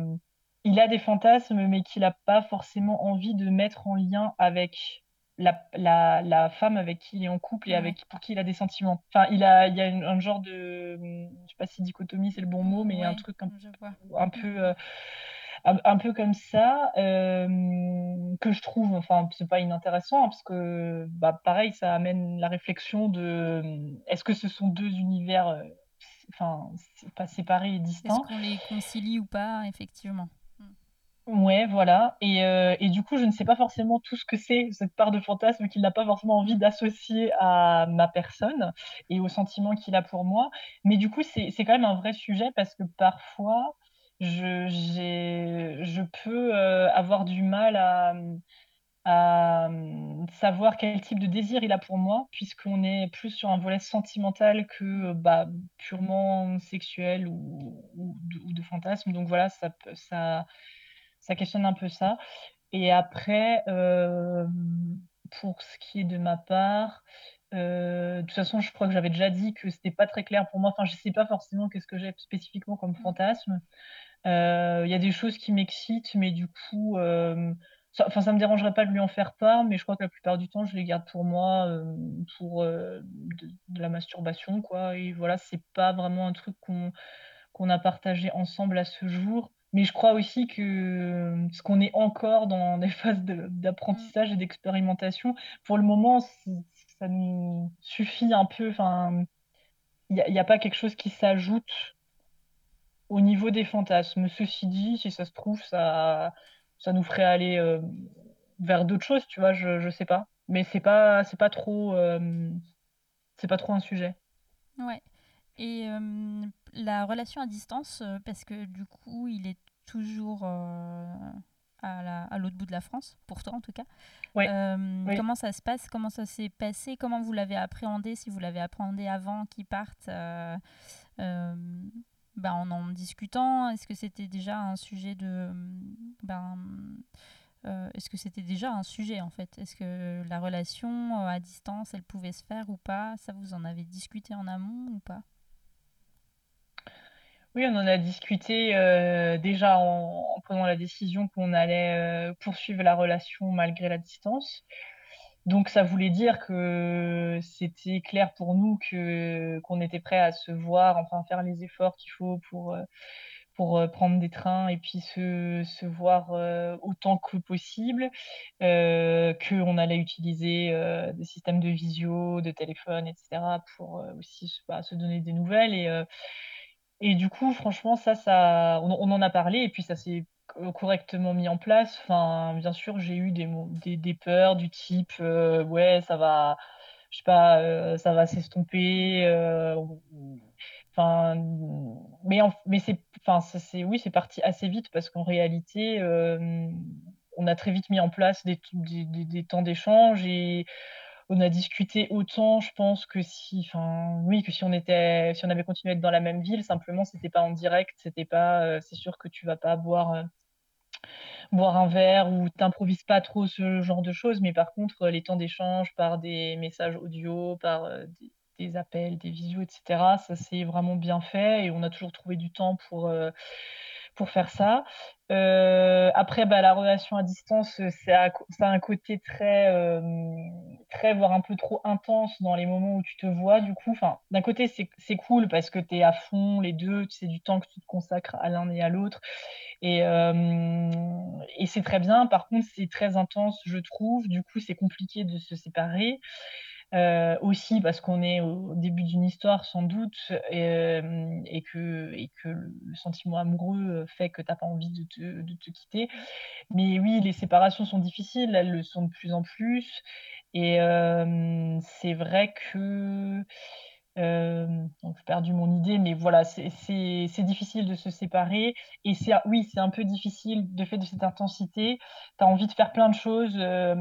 il a des fantasmes, mais qu'il n'a pas forcément envie de mettre en lien avec la, la, la, femme avec qui il est en couple et avec pour qui il a des sentiments. Enfin, il a, il y a un genre de, je sais pas si dichotomie c'est le bon mot, mais un truc un, un peu euh, un, peu comme ça, euh, que je trouve, enfin, c'est pas inintéressant, hein, parce que, bah, pareil, ça amène la réflexion de est-ce que ce sont deux univers, enfin, pas séparés et distincts Est-ce qu'on les concilie ou pas, effectivement? Ouais, voilà. Et, euh, et, du coup, je ne sais pas forcément tout ce que c'est, cette part de fantasme qu'il n'a pas forcément envie d'associer à ma personne et aux sentiments qu'il a pour moi. Mais du coup, c'est quand même un vrai sujet parce que parfois, je, je peux euh, avoir du mal à, à, savoir quel type de désir il a pour moi, puisqu'on est plus sur un volet sentimental que bah, purement sexuel ou, ou, de, fantasme. Donc voilà, ça, ça, ça questionne un peu ça. Et après, euh, pour ce qui est de ma part, euh, de toute façon, je crois que j'avais déjà dit que c'était pas très clair pour moi. Enfin, je sais pas forcément qu'est-ce que j'ai spécifiquement comme fantasme. Euh, il y a des choses qui m'excitent, mais du coup, euh, ça, enfin, ça me dérangerait pas de lui en faire part, mais je crois que la plupart du temps, je les garde pour moi, euh, pour de, la masturbation, quoi. Et voilà, c'est pas vraiment un truc qu'on qu'on a partagé ensemble à ce jour. Mais je crois aussi que ce qu'on est encore dans des phases d'apprentissage et d'expérimentation, pour le moment, ça nous suffit un peu. Enfin, il n'y a, pas quelque chose qui s'ajoute au niveau des fantasmes. Ceci dit, si ça se trouve, ça, ça nous ferait aller euh, vers d'autres choses, tu vois, je, je sais pas. mais c'est pas, c'est pas trop, c'est pas trop un sujet. Ouais. Et la relation à distance, parce que du coup, il est toujours à l'autre bout de la France, pour toi en tout cas. Euh, comment ça se passe? Comment ça s'est passé? Comment vous l'avez appréhendé Si vous l'avez appréhendé avant qu'il parte euh, euh, ben, en en discutant, est-ce que c'était déjà un sujet de... Ben, est-ce que c'était déjà un sujet en fait? Est-ce que la relation à distance, elle pouvait se faire ou pas? Ça, vous en avez discuté en amont ou pas? Oui, on en a discuté euh, déjà en, prenant la décision qu'on allait euh, poursuivre la relation malgré la distance. Donc ça voulait dire que c'était clair pour nous que qu'on était prêt à se voir, enfin faire les efforts qu'il faut pour euh, pour prendre des trains et puis se, se voir autant que possible, euh, qu'on allait utiliser des systèmes de visio, de téléphone, etc. pour aussi bah, se donner des nouvelles et et du coup, franchement, ça, ça, on, en a parlé et puis ça s'est correctement mis en place. Enfin, bien sûr, j'ai eu des, des, peurs du type, euh, ouais, ça va, je sais pas, euh, ça va s'estomper. Euh, mais, mais c'est, enfin, c'est, oui, c'est parti assez vite parce qu'en réalité, on a très vite mis en place des, des, temps d'échange et on a discuté autant, je pense, que si, enfin, oui, que si on était, si on avait continué à être dans la même ville, simplement, c'était pas en direct, c'était pas, c'est sûr que tu vas pas boire, boire un verre ou t'improvises pas trop ce genre de choses, mais par contre, les temps d'échange par des messages audio, par euh, des, appels, des visios, etc., ça s'est vraiment bien fait et on a toujours trouvé du temps pour pour faire ça. Euh, après, bah, la relation à distance, euh, ça a, un côté très, euh, très, voire un peu trop intense dans les moments où tu te vois. Du coup, d'un côté, c'est cool parce que tu es à fond, les deux, c'est du temps que tu te consacres à l'un et à l'autre. Et, et c'est très bien. Par contre, c'est très intense, je trouve. Du coup, c'est compliqué de se séparer. Euh, aussi parce qu'on est au début d'une histoire sans doute euh, et, que, et que le sentiment amoureux fait que tu n'as pas envie de te, de te, quitter. Mais oui, les séparations sont difficiles, elles le sont de plus en plus. Et euh, c'est vrai que euh, donc j'ai perdu mon idée, mais voilà, c'est difficile de se séparer. Et c'est oui, c'est un peu difficile de fait de cette intensité. Tu as envie de faire plein de choses euh,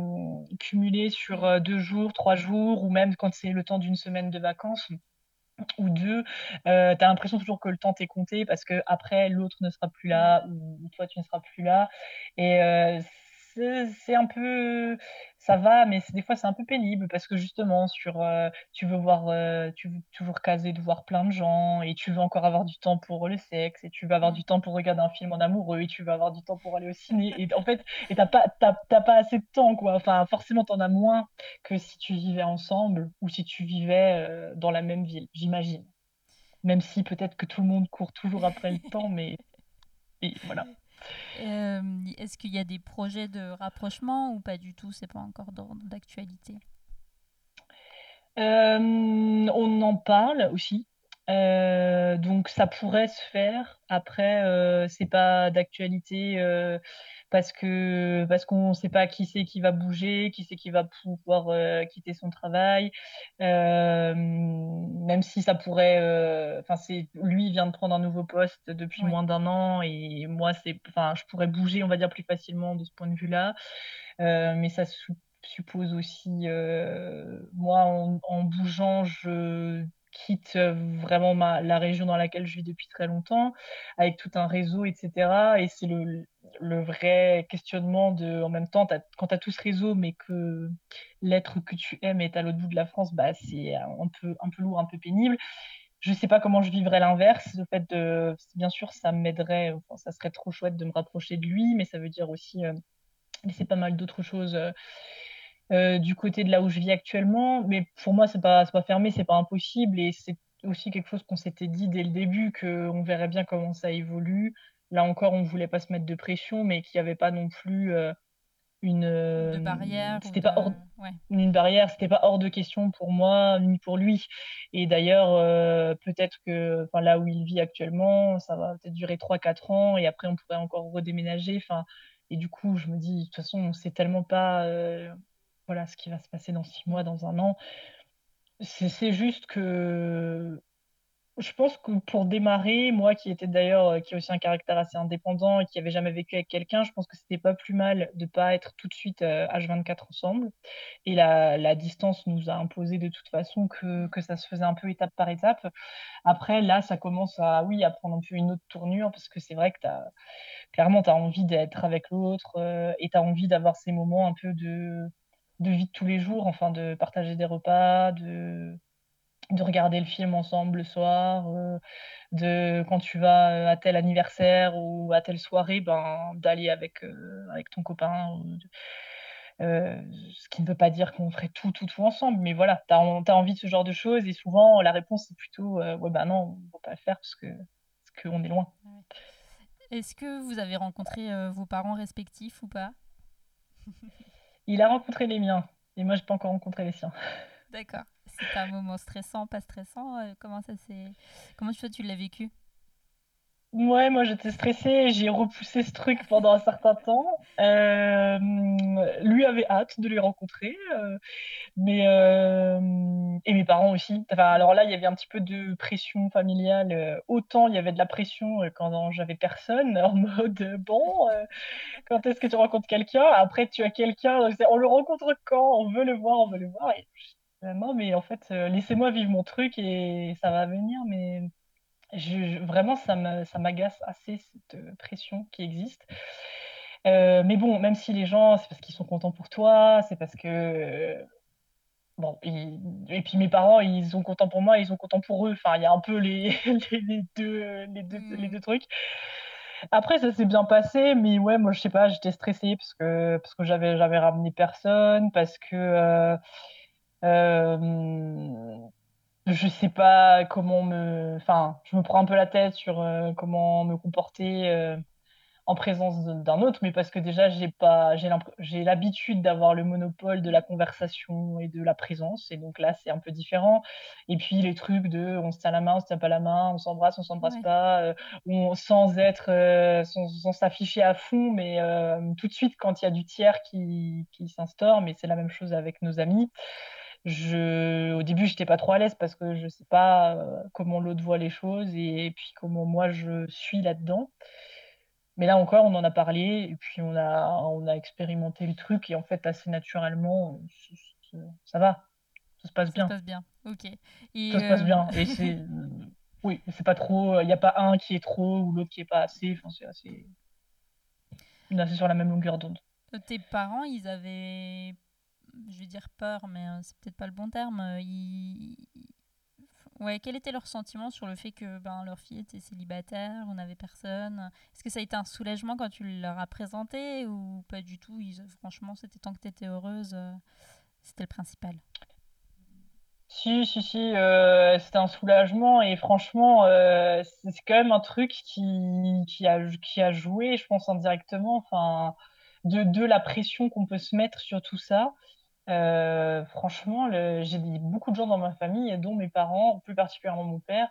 cumulées sur euh, deux jours, trois jours, ou même quand c'est le temps d'une semaine de vacances ou deux, euh, tu as l'impression toujours que le temps t'est compté parce que après l'autre ne sera plus là ou, toi tu ne seras plus là. Euh, c'est un peu ça va mais des fois c'est un peu pénible parce que justement sur euh, tu veux voir euh, tu veux toujours caser de voir plein de gens et tu veux encore avoir du temps pour le sexe et tu veux avoir du temps pour regarder un film en amoureux et tu veux avoir du temps pour aller au ciné et en fait et t'as pas t'as pas assez de temps quoi. Enfin forcément t'en as moins que si tu vivais ensemble ou si tu vivais euh, dans la même ville j'imagine. Même si peut-être que tout le monde court toujours après le temps mais et voilà euh, est-ce qu'il y a des projets de rapprochement ou pas du tout? C'est pas encore d'actualité euh, On en parle aussi. Euh, donc ça pourrait se faire. Après, c'est pas d'actualité parce que parce qu'on ne sait pas qui c'est qui va bouger, qui c'est qui va pouvoir euh, quitter son travail, euh, même si ça pourrait. Euh, enfin, c'est lui vient de prendre un nouveau poste depuis moins d'un an et moi c'est, enfin, je pourrais bouger, on va dire plus facilement de ce point de vue-là, mais ça suppose aussi moi en, en, bougeant je quitte vraiment ma, la région dans laquelle je vis depuis très longtemps, avec tout un réseau, etc. Et c'est le, le, vrai questionnement de, en même temps, quand tu as tout ce réseau, mais que l'être que tu aimes est à l'autre bout de la France, bah, c'est un peu, un peu lourd, un peu pénible. Je sais pas comment je vivrais l'inverse. Le fait de, bien sûr, ça m'aiderait, ça serait trop chouette de me rapprocher de lui, mais ça veut dire aussi euh, laisser pas mal d'autres choses. Euh, euh, du côté de là où je vis actuellement. Mais pour moi, c'est pas, pas fermé, c'est pas impossible. Et c'est aussi quelque chose qu'on s'était dit dès le début, qu'on verrait bien comment ça évolue. Là encore, on voulait pas se mettre de pression, mais qu'il n'y avait pas non plus euh, une, euh, barrière. C'était pas hors, une barrière, c'était pas hors de question pour moi ni pour lui. Et d'ailleurs, peut-être que, là où il vit actuellement, ça va peut-être durer 3-4 ans, et après on pourrait encore redéménager. Enfin, et du coup, je me dis, de toute façon, c'est tellement pas voilà ce qui va se passer dans six mois, dans un an. C'est juste que je pense que pour démarrer, moi qui était d'ailleurs, euh, qui a aussi un caractère assez indépendant et qui avait jamais vécu avec quelqu'un, je pense que c'était pas plus mal de pas être tout de suite H24 ensemble. Et la, distance nous a imposé de toute façon que, que, ça se faisait un peu étape par étape. Après, là, ça commence à, oui, à prendre un peu une autre tournure parce que c'est vrai que as, clairement, tu as envie d'être avec l'autre euh, et tu as envie d'avoir ces moments un peu de, de vie de tous les jours, enfin, de partager des repas, de de regarder le film ensemble le soir, euh, de quand tu vas euh, à tel anniversaire ou à telle soirée, ben, d'aller avec, euh, avec ton copain. ce qui ne veut pas dire qu'on ferait tout, tout, tout ensemble, mais voilà, tu as, envie de ce genre de choses et souvent la réponse c'est plutôt ouais, ben non, on ne peut pas le faire parce qu'on parce qu'on est loin. Est-ce que vous avez rencontré vos parents respectifs ou pas? Il a rencontré les miens et moi je n'ai pas encore rencontré les siens. D'accord. C'était un moment stressant, pas stressant euh, Comment ça s'est... Comment toi tu l'as vécu? Ouais, moi j'étais stressée, j'ai repoussé ce truc pendant un certain temps. Euh, lui avait hâte de les rencontrer, euh, mais et mes parents aussi. Enfin, alors là, il y avait un petit peu de pression familiale. autant il y avait de la pression quand j'avais personne, en mode bon, quand est-ce que tu rencontres quelqu'un? Après, tu as quelqu'un, on le rencontre quand? On veut le voir, on veut le voir. Non, mais en fait, euh, laissez-moi vivre mon truc et ça va venir. Mais je, vraiment, ça m'agace assez cette euh, pression qui existe. Euh, mais bon, même si les gens, c'est parce qu'ils sont contents pour toi, c'est parce que. bon, et, puis mes parents, ils sont contents pour moi, ils sont contents pour eux. Enfin, il y a un peu les, les, deux, les, deux, les deux trucs. Après, ça s'est bien passé, mais ouais, moi, je sais pas, j'étais stressée parce que, parce que j'avais, j'avais ramené personne, parce que. Euh, je sais pas comment me. Enfin, je me prends un peu la tête sur euh, comment me comporter euh, en présence d'un autre, mais parce que déjà, j'ai pas, j'ai l'habitude d'avoir le monopole de la conversation et de la présence, et donc là, c'est un peu différent. Et puis les trucs de, on se tient la main, on se tient pas la main, on s'embrasse, on s'embrasse pas, on, sans être, sans s'afficher à fond, mais tout de suite quand il y a du tiers qui, qui s'instaure, mais c'est la même chose avec nos amis. Je, au début, j'étais pas trop à l'aise parce que je sais pas euh, comment l'autre voit les choses et, puis comment moi je suis là-dedans. Mais là encore, on en a parlé et puis on a, on a expérimenté le truc et en fait, assez naturellement, ça va. Ça se passe bien. Ça se passe bien, ok. ça se passe bien. Et c'est. oui, c'est pas trop. Il n'y a pas un qui est trop ou l'autre qui est pas assez. Enfin, c'est assez. On est assez sur la même longueur d'onde. Tes parents, ils avaient je vais dire peur, mais euh, c'est peut-être pas le bon terme. Euh, ouais, quel était leur sentiment sur le fait que ben, leur fille était célibataire, on n'avait personne? Est-ce que ça a été un soulagement quand tu leur as présenté ou pas du tout? Franchement, c'était tant que tu étais heureuse, euh, c'était le principal. Si, si, si, c'était un soulagement et franchement, c'est quand même un truc qui, qui, a, qui a joué, je pense, indirectement, enfin, de, de la pression qu'on peut se mettre sur tout ça. Euh, franchement, j'ai beaucoup de gens dans ma famille, dont mes parents, plus particulièrement mon père,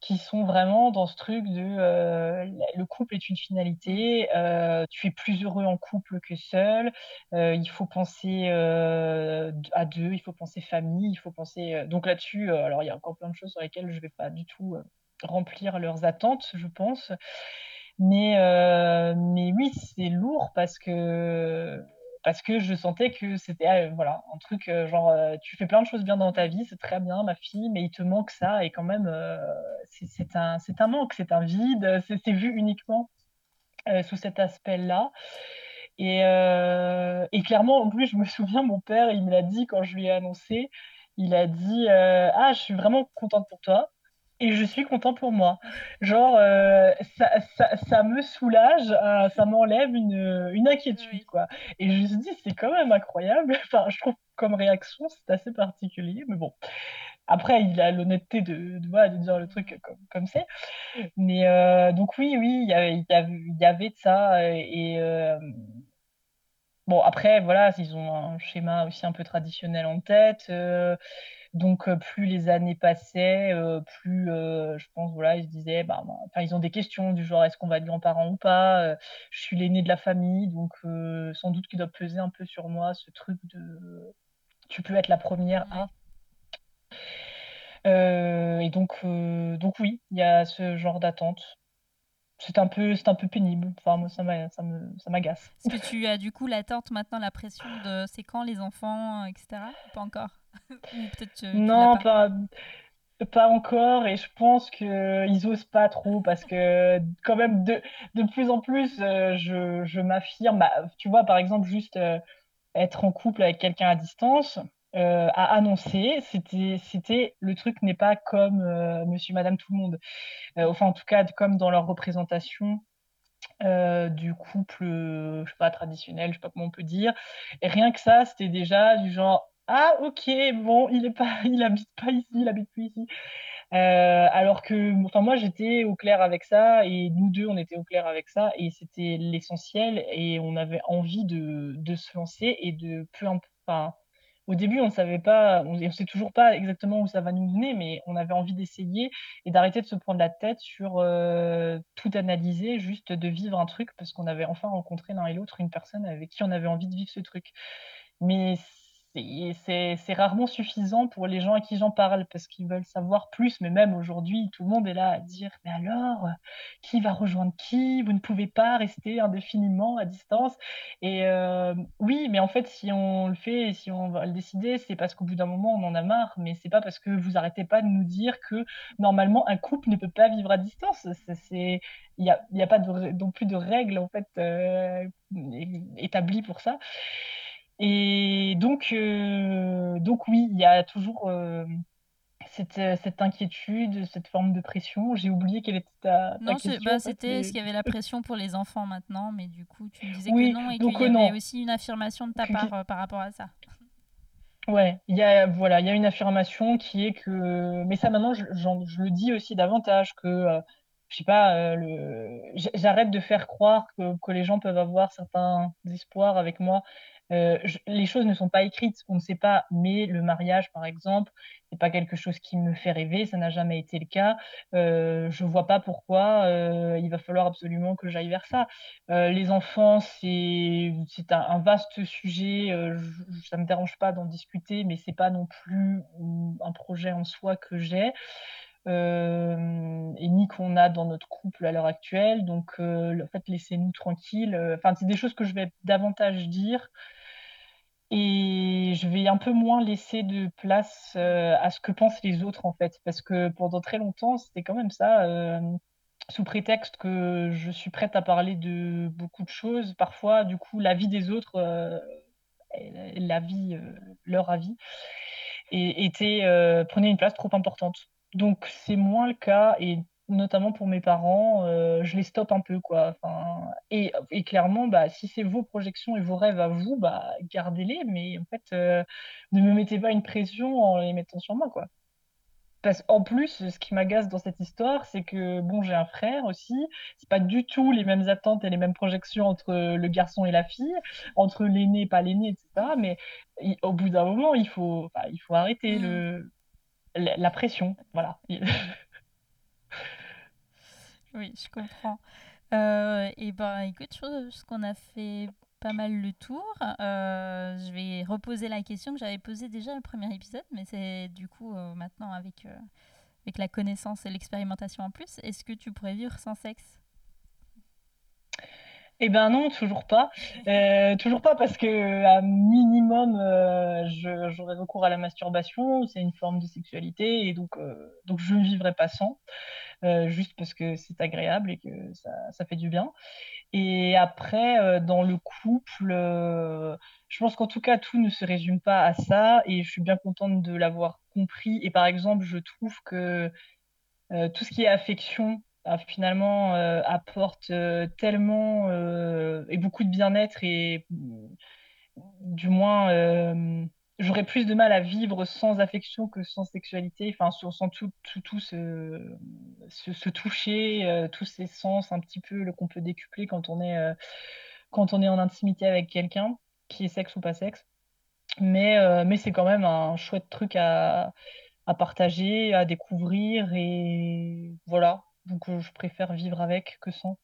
qui sont vraiment dans ce truc de euh, le couple est une finalité, euh, tu es plus heureux en couple que seul, il faut penser à deux, il faut penser famille, il faut penser. donc là-dessus, alors il y a encore plein de choses sur lesquelles je ne vais pas du tout remplir leurs attentes, je pense. Mais, mais oui, c'est lourd parce que parce que je sentais que c'était euh, voilà un truc euh, genre euh, tu fais plein de choses bien dans ta vie c'est très bien ma fille mais il te manque ça et quand même c'est un c'est un manque c'est un vide c'est vu uniquement sous cet aspect là et, et, clairement en plus je me souviens mon père il me l'a dit quand je lui ai annoncé. Il a dit ah je suis vraiment contente pour toi et je suis content pour moi. Genre, euh, ça, ça, ça, me soulage, euh, ça m'enlève une, une, inquiétude, quoi. Et je me suis dit, c'est quand même incroyable. Enfin, je trouve comme réaction, c'est assez particulier, mais bon. Après, il a l'honnêteté de, de, voilà, de, dire le truc comme comme c'est. Mais euh, donc oui, oui, il y avait, il y avait de ça. Et bon, après, voilà, ils ont un schéma aussi un peu traditionnel en tête. Donc, plus les années passaient, plus, je pense, voilà, ils se disaient, bah, ben, enfin, ils ont des questions du genre, est-ce qu'on va être grands-parents ou pas Je suis l'aîné de la famille, donc sans doute qu'il doit peser un peu sur moi ce truc de tu peux être la première à. et donc, donc oui, il y a ce genre d'attente. C'est un peu c'est un peu pénible. Enfin moi ça m'agace. Est-ce que tu as du coup l'attente maintenant la pression de c'est quand les enfants etc pas encore? Peut-être non pas. pas encore et je pense que ils osent pas trop parce que quand même de de plus en plus euh, je, je m'affirme bah, tu vois par exemple juste euh, être en couple avec quelqu'un à distance euh, a annoncé, c'était, c'était le truc n'est pas comme euh, Monsieur, Madame, tout le monde. Euh, enfin, en tout cas, comme dans leur représentation du couple, je sais pas traditionnel, je sais pas comment on peut dire. Et rien que ça, c'était déjà du genre ah ok bon, il est pas, il habite pas ici, il habite plus ici. alors que, enfin moi j'étais au clair avec ça et nous deux on était au clair avec ça et c'était l'essentiel et on avait envie de, de se lancer et de peu enfin au début, on ne savait pas, on ne sait toujours pas exactement où ça va nous mener, mais on avait envie d'essayer et d'arrêter de se prendre la tête sur euh, tout analyser, juste de vivre un truc parce qu'on avait enfin rencontré l'un et l'autre une personne avec qui on avait envie de vivre ce truc. Mais c'est rarement suffisant pour les gens à qui j'en parle parce qu'ils veulent savoir plus. Mais même aujourd'hui, tout le monde est là à dire Mais alors, qui va rejoindre qui? Vous ne pouvez pas rester indéfiniment à distance. Et euh, oui, mais en fait, si on le fait et si on va le décider, c'est parce qu'au bout d'un moment, on en a marre. Mais c'est pas parce que vous arrêtez pas de nous dire que normalement, un couple ne peut pas vivre à distance. il n'y a, pas non plus de règles en euh, établies pour ça. Et donc, euh, donc oui, il y a toujours euh, cette, euh, cette, inquiétude, cette forme de pression. J'ai oublié quelle était ta, non, question. Bah, c'était est-ce qu'il y avait la pression pour les enfants maintenant, mais du coup, tu me disais que non et qu'il y avait aussi une affirmation de ta part par rapport à ça. Ouais, il y a voilà, il y a une affirmation qui est que, mais ça maintenant, je, je le dis aussi davantage que je sais pas, le... j'arrête de faire croire que, les gens peuvent avoir certains espoirs avec moi euh, les choses ne sont pas écrites, on ne sait pas, mais le mariage, par exemple, n'est pas quelque chose qui me fait rêver, ça n'a jamais été le cas. Euh, je vois pas pourquoi euh, il va falloir absolument que j'aille vers ça. Euh, les enfants, c'est un, vaste sujet, je, ça me dérange pas d'en discuter, mais c'est pas non plus un projet en soi que j'ai. Et ni qu'on a dans notre couple à l'heure actuelle. Donc, en fait, laissez-nous tranquilles. Enfin, c'est des choses que je vais davantage dire et je vais un peu moins laisser de place euh, à ce que pensent les autres, en fait. Parce que pendant très longtemps, c'était quand même ça. Euh, sous prétexte que je suis prête à parler de beaucoup de choses, parfois, du coup, la vie des autres, euh, la vie, leur avis, était, prenait une place trop importante. Donc, c'est moins le cas. Et notamment pour mes parents, euh, je les stoppe un peu, quoi. Enfin, et, et clairement, bah, si c'est vos projections et vos rêves à vous, bah, gardez-les, mais en fait, euh, ne me mettez pas une pression en les mettant sur moi, quoi. Parce qu'en plus, ce qui m'agace dans cette histoire, c'est que bon, j'ai un frère aussi. C'est pas du tout les mêmes attentes et les mêmes projections entre le garçon et la fille, entre l'aîné et pas l'aîné, etc. Mais au bout d'un moment, il faut, il faut arrêter mmh. le, la pression. Voilà. Oui, je comprends. Euh, et ben, écoute, je pense qu'on a fait pas mal le tour. Euh, je vais reposer la question que j'avais posée déjà au premier épisode, mais c'est du coup euh, maintenant avec, avec la connaissance et l'expérimentation en plus. Est-ce que tu pourrais vivre sans sexe? Eh ben non, toujours pas. toujours pas parce que à minimum, j'aurais recours à la masturbation. C'est une forme de sexualité et donc, donc je ne vivrai pas sans. Euh, juste parce que c'est agréable et que ça, ça, fait du bien. Et après, euh, dans le couple, euh, je pense qu'en tout cas, tout ne se résume pas à ça et je suis bien contente de l'avoir compris. Et par exemple, je trouve que tout ce qui est affection, finalement, apporte tellement et beaucoup de bien-être et du moins j'aurais plus de mal à vivre sans affection que sans sexualité, enfin, sans tout, tout, tout se, se, toucher, euh, tous ces sens un petit peu qu'on peut décupler quand on est, euh, quand on est en intimité avec quelqu'un, qui est sexe ou pas sexe. Mais, euh, mais c'est quand même un chouette truc à, à partager, à découvrir. Et voilà. Donc euh, je préfère vivre avec que sans.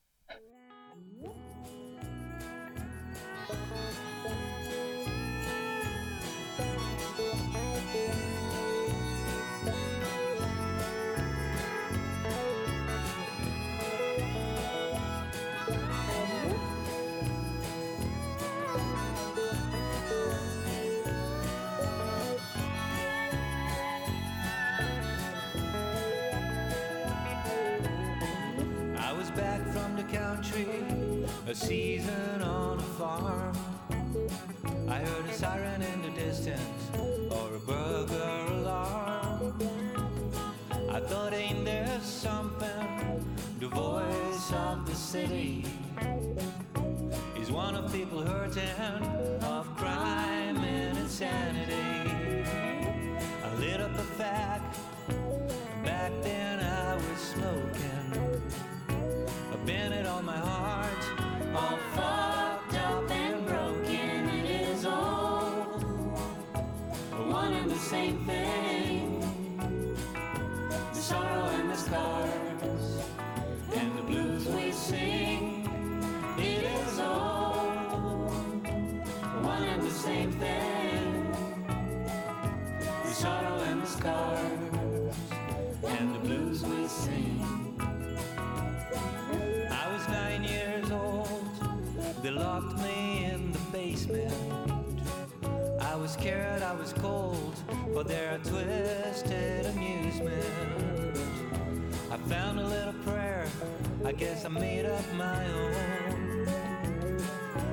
A season on a farm. I heard a siren in the distance, or a burglar alarm. I thought, ain't there something? The voice of the city is one of people hurting, of crime and insanity. I lit up a fact. Back then I was smoking. A bennett on my I was scared, I was cold for their twisted amusement. I found a little prayer, I guess I made up my own.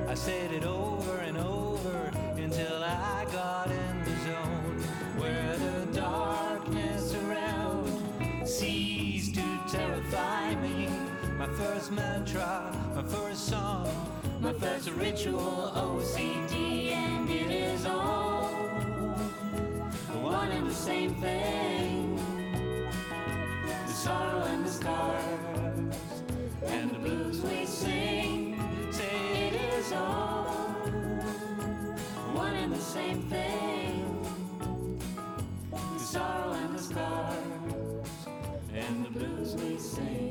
I said it over and over until I got in the zone where the darkness around ceased to terrify me. My first mantra, my first song, my first ritual OCD, and it is all one and the same thing. The sorrow and the scars and the blues we sing. Say it is all one and the same thing. The sorrow and the scars and the blues we sing.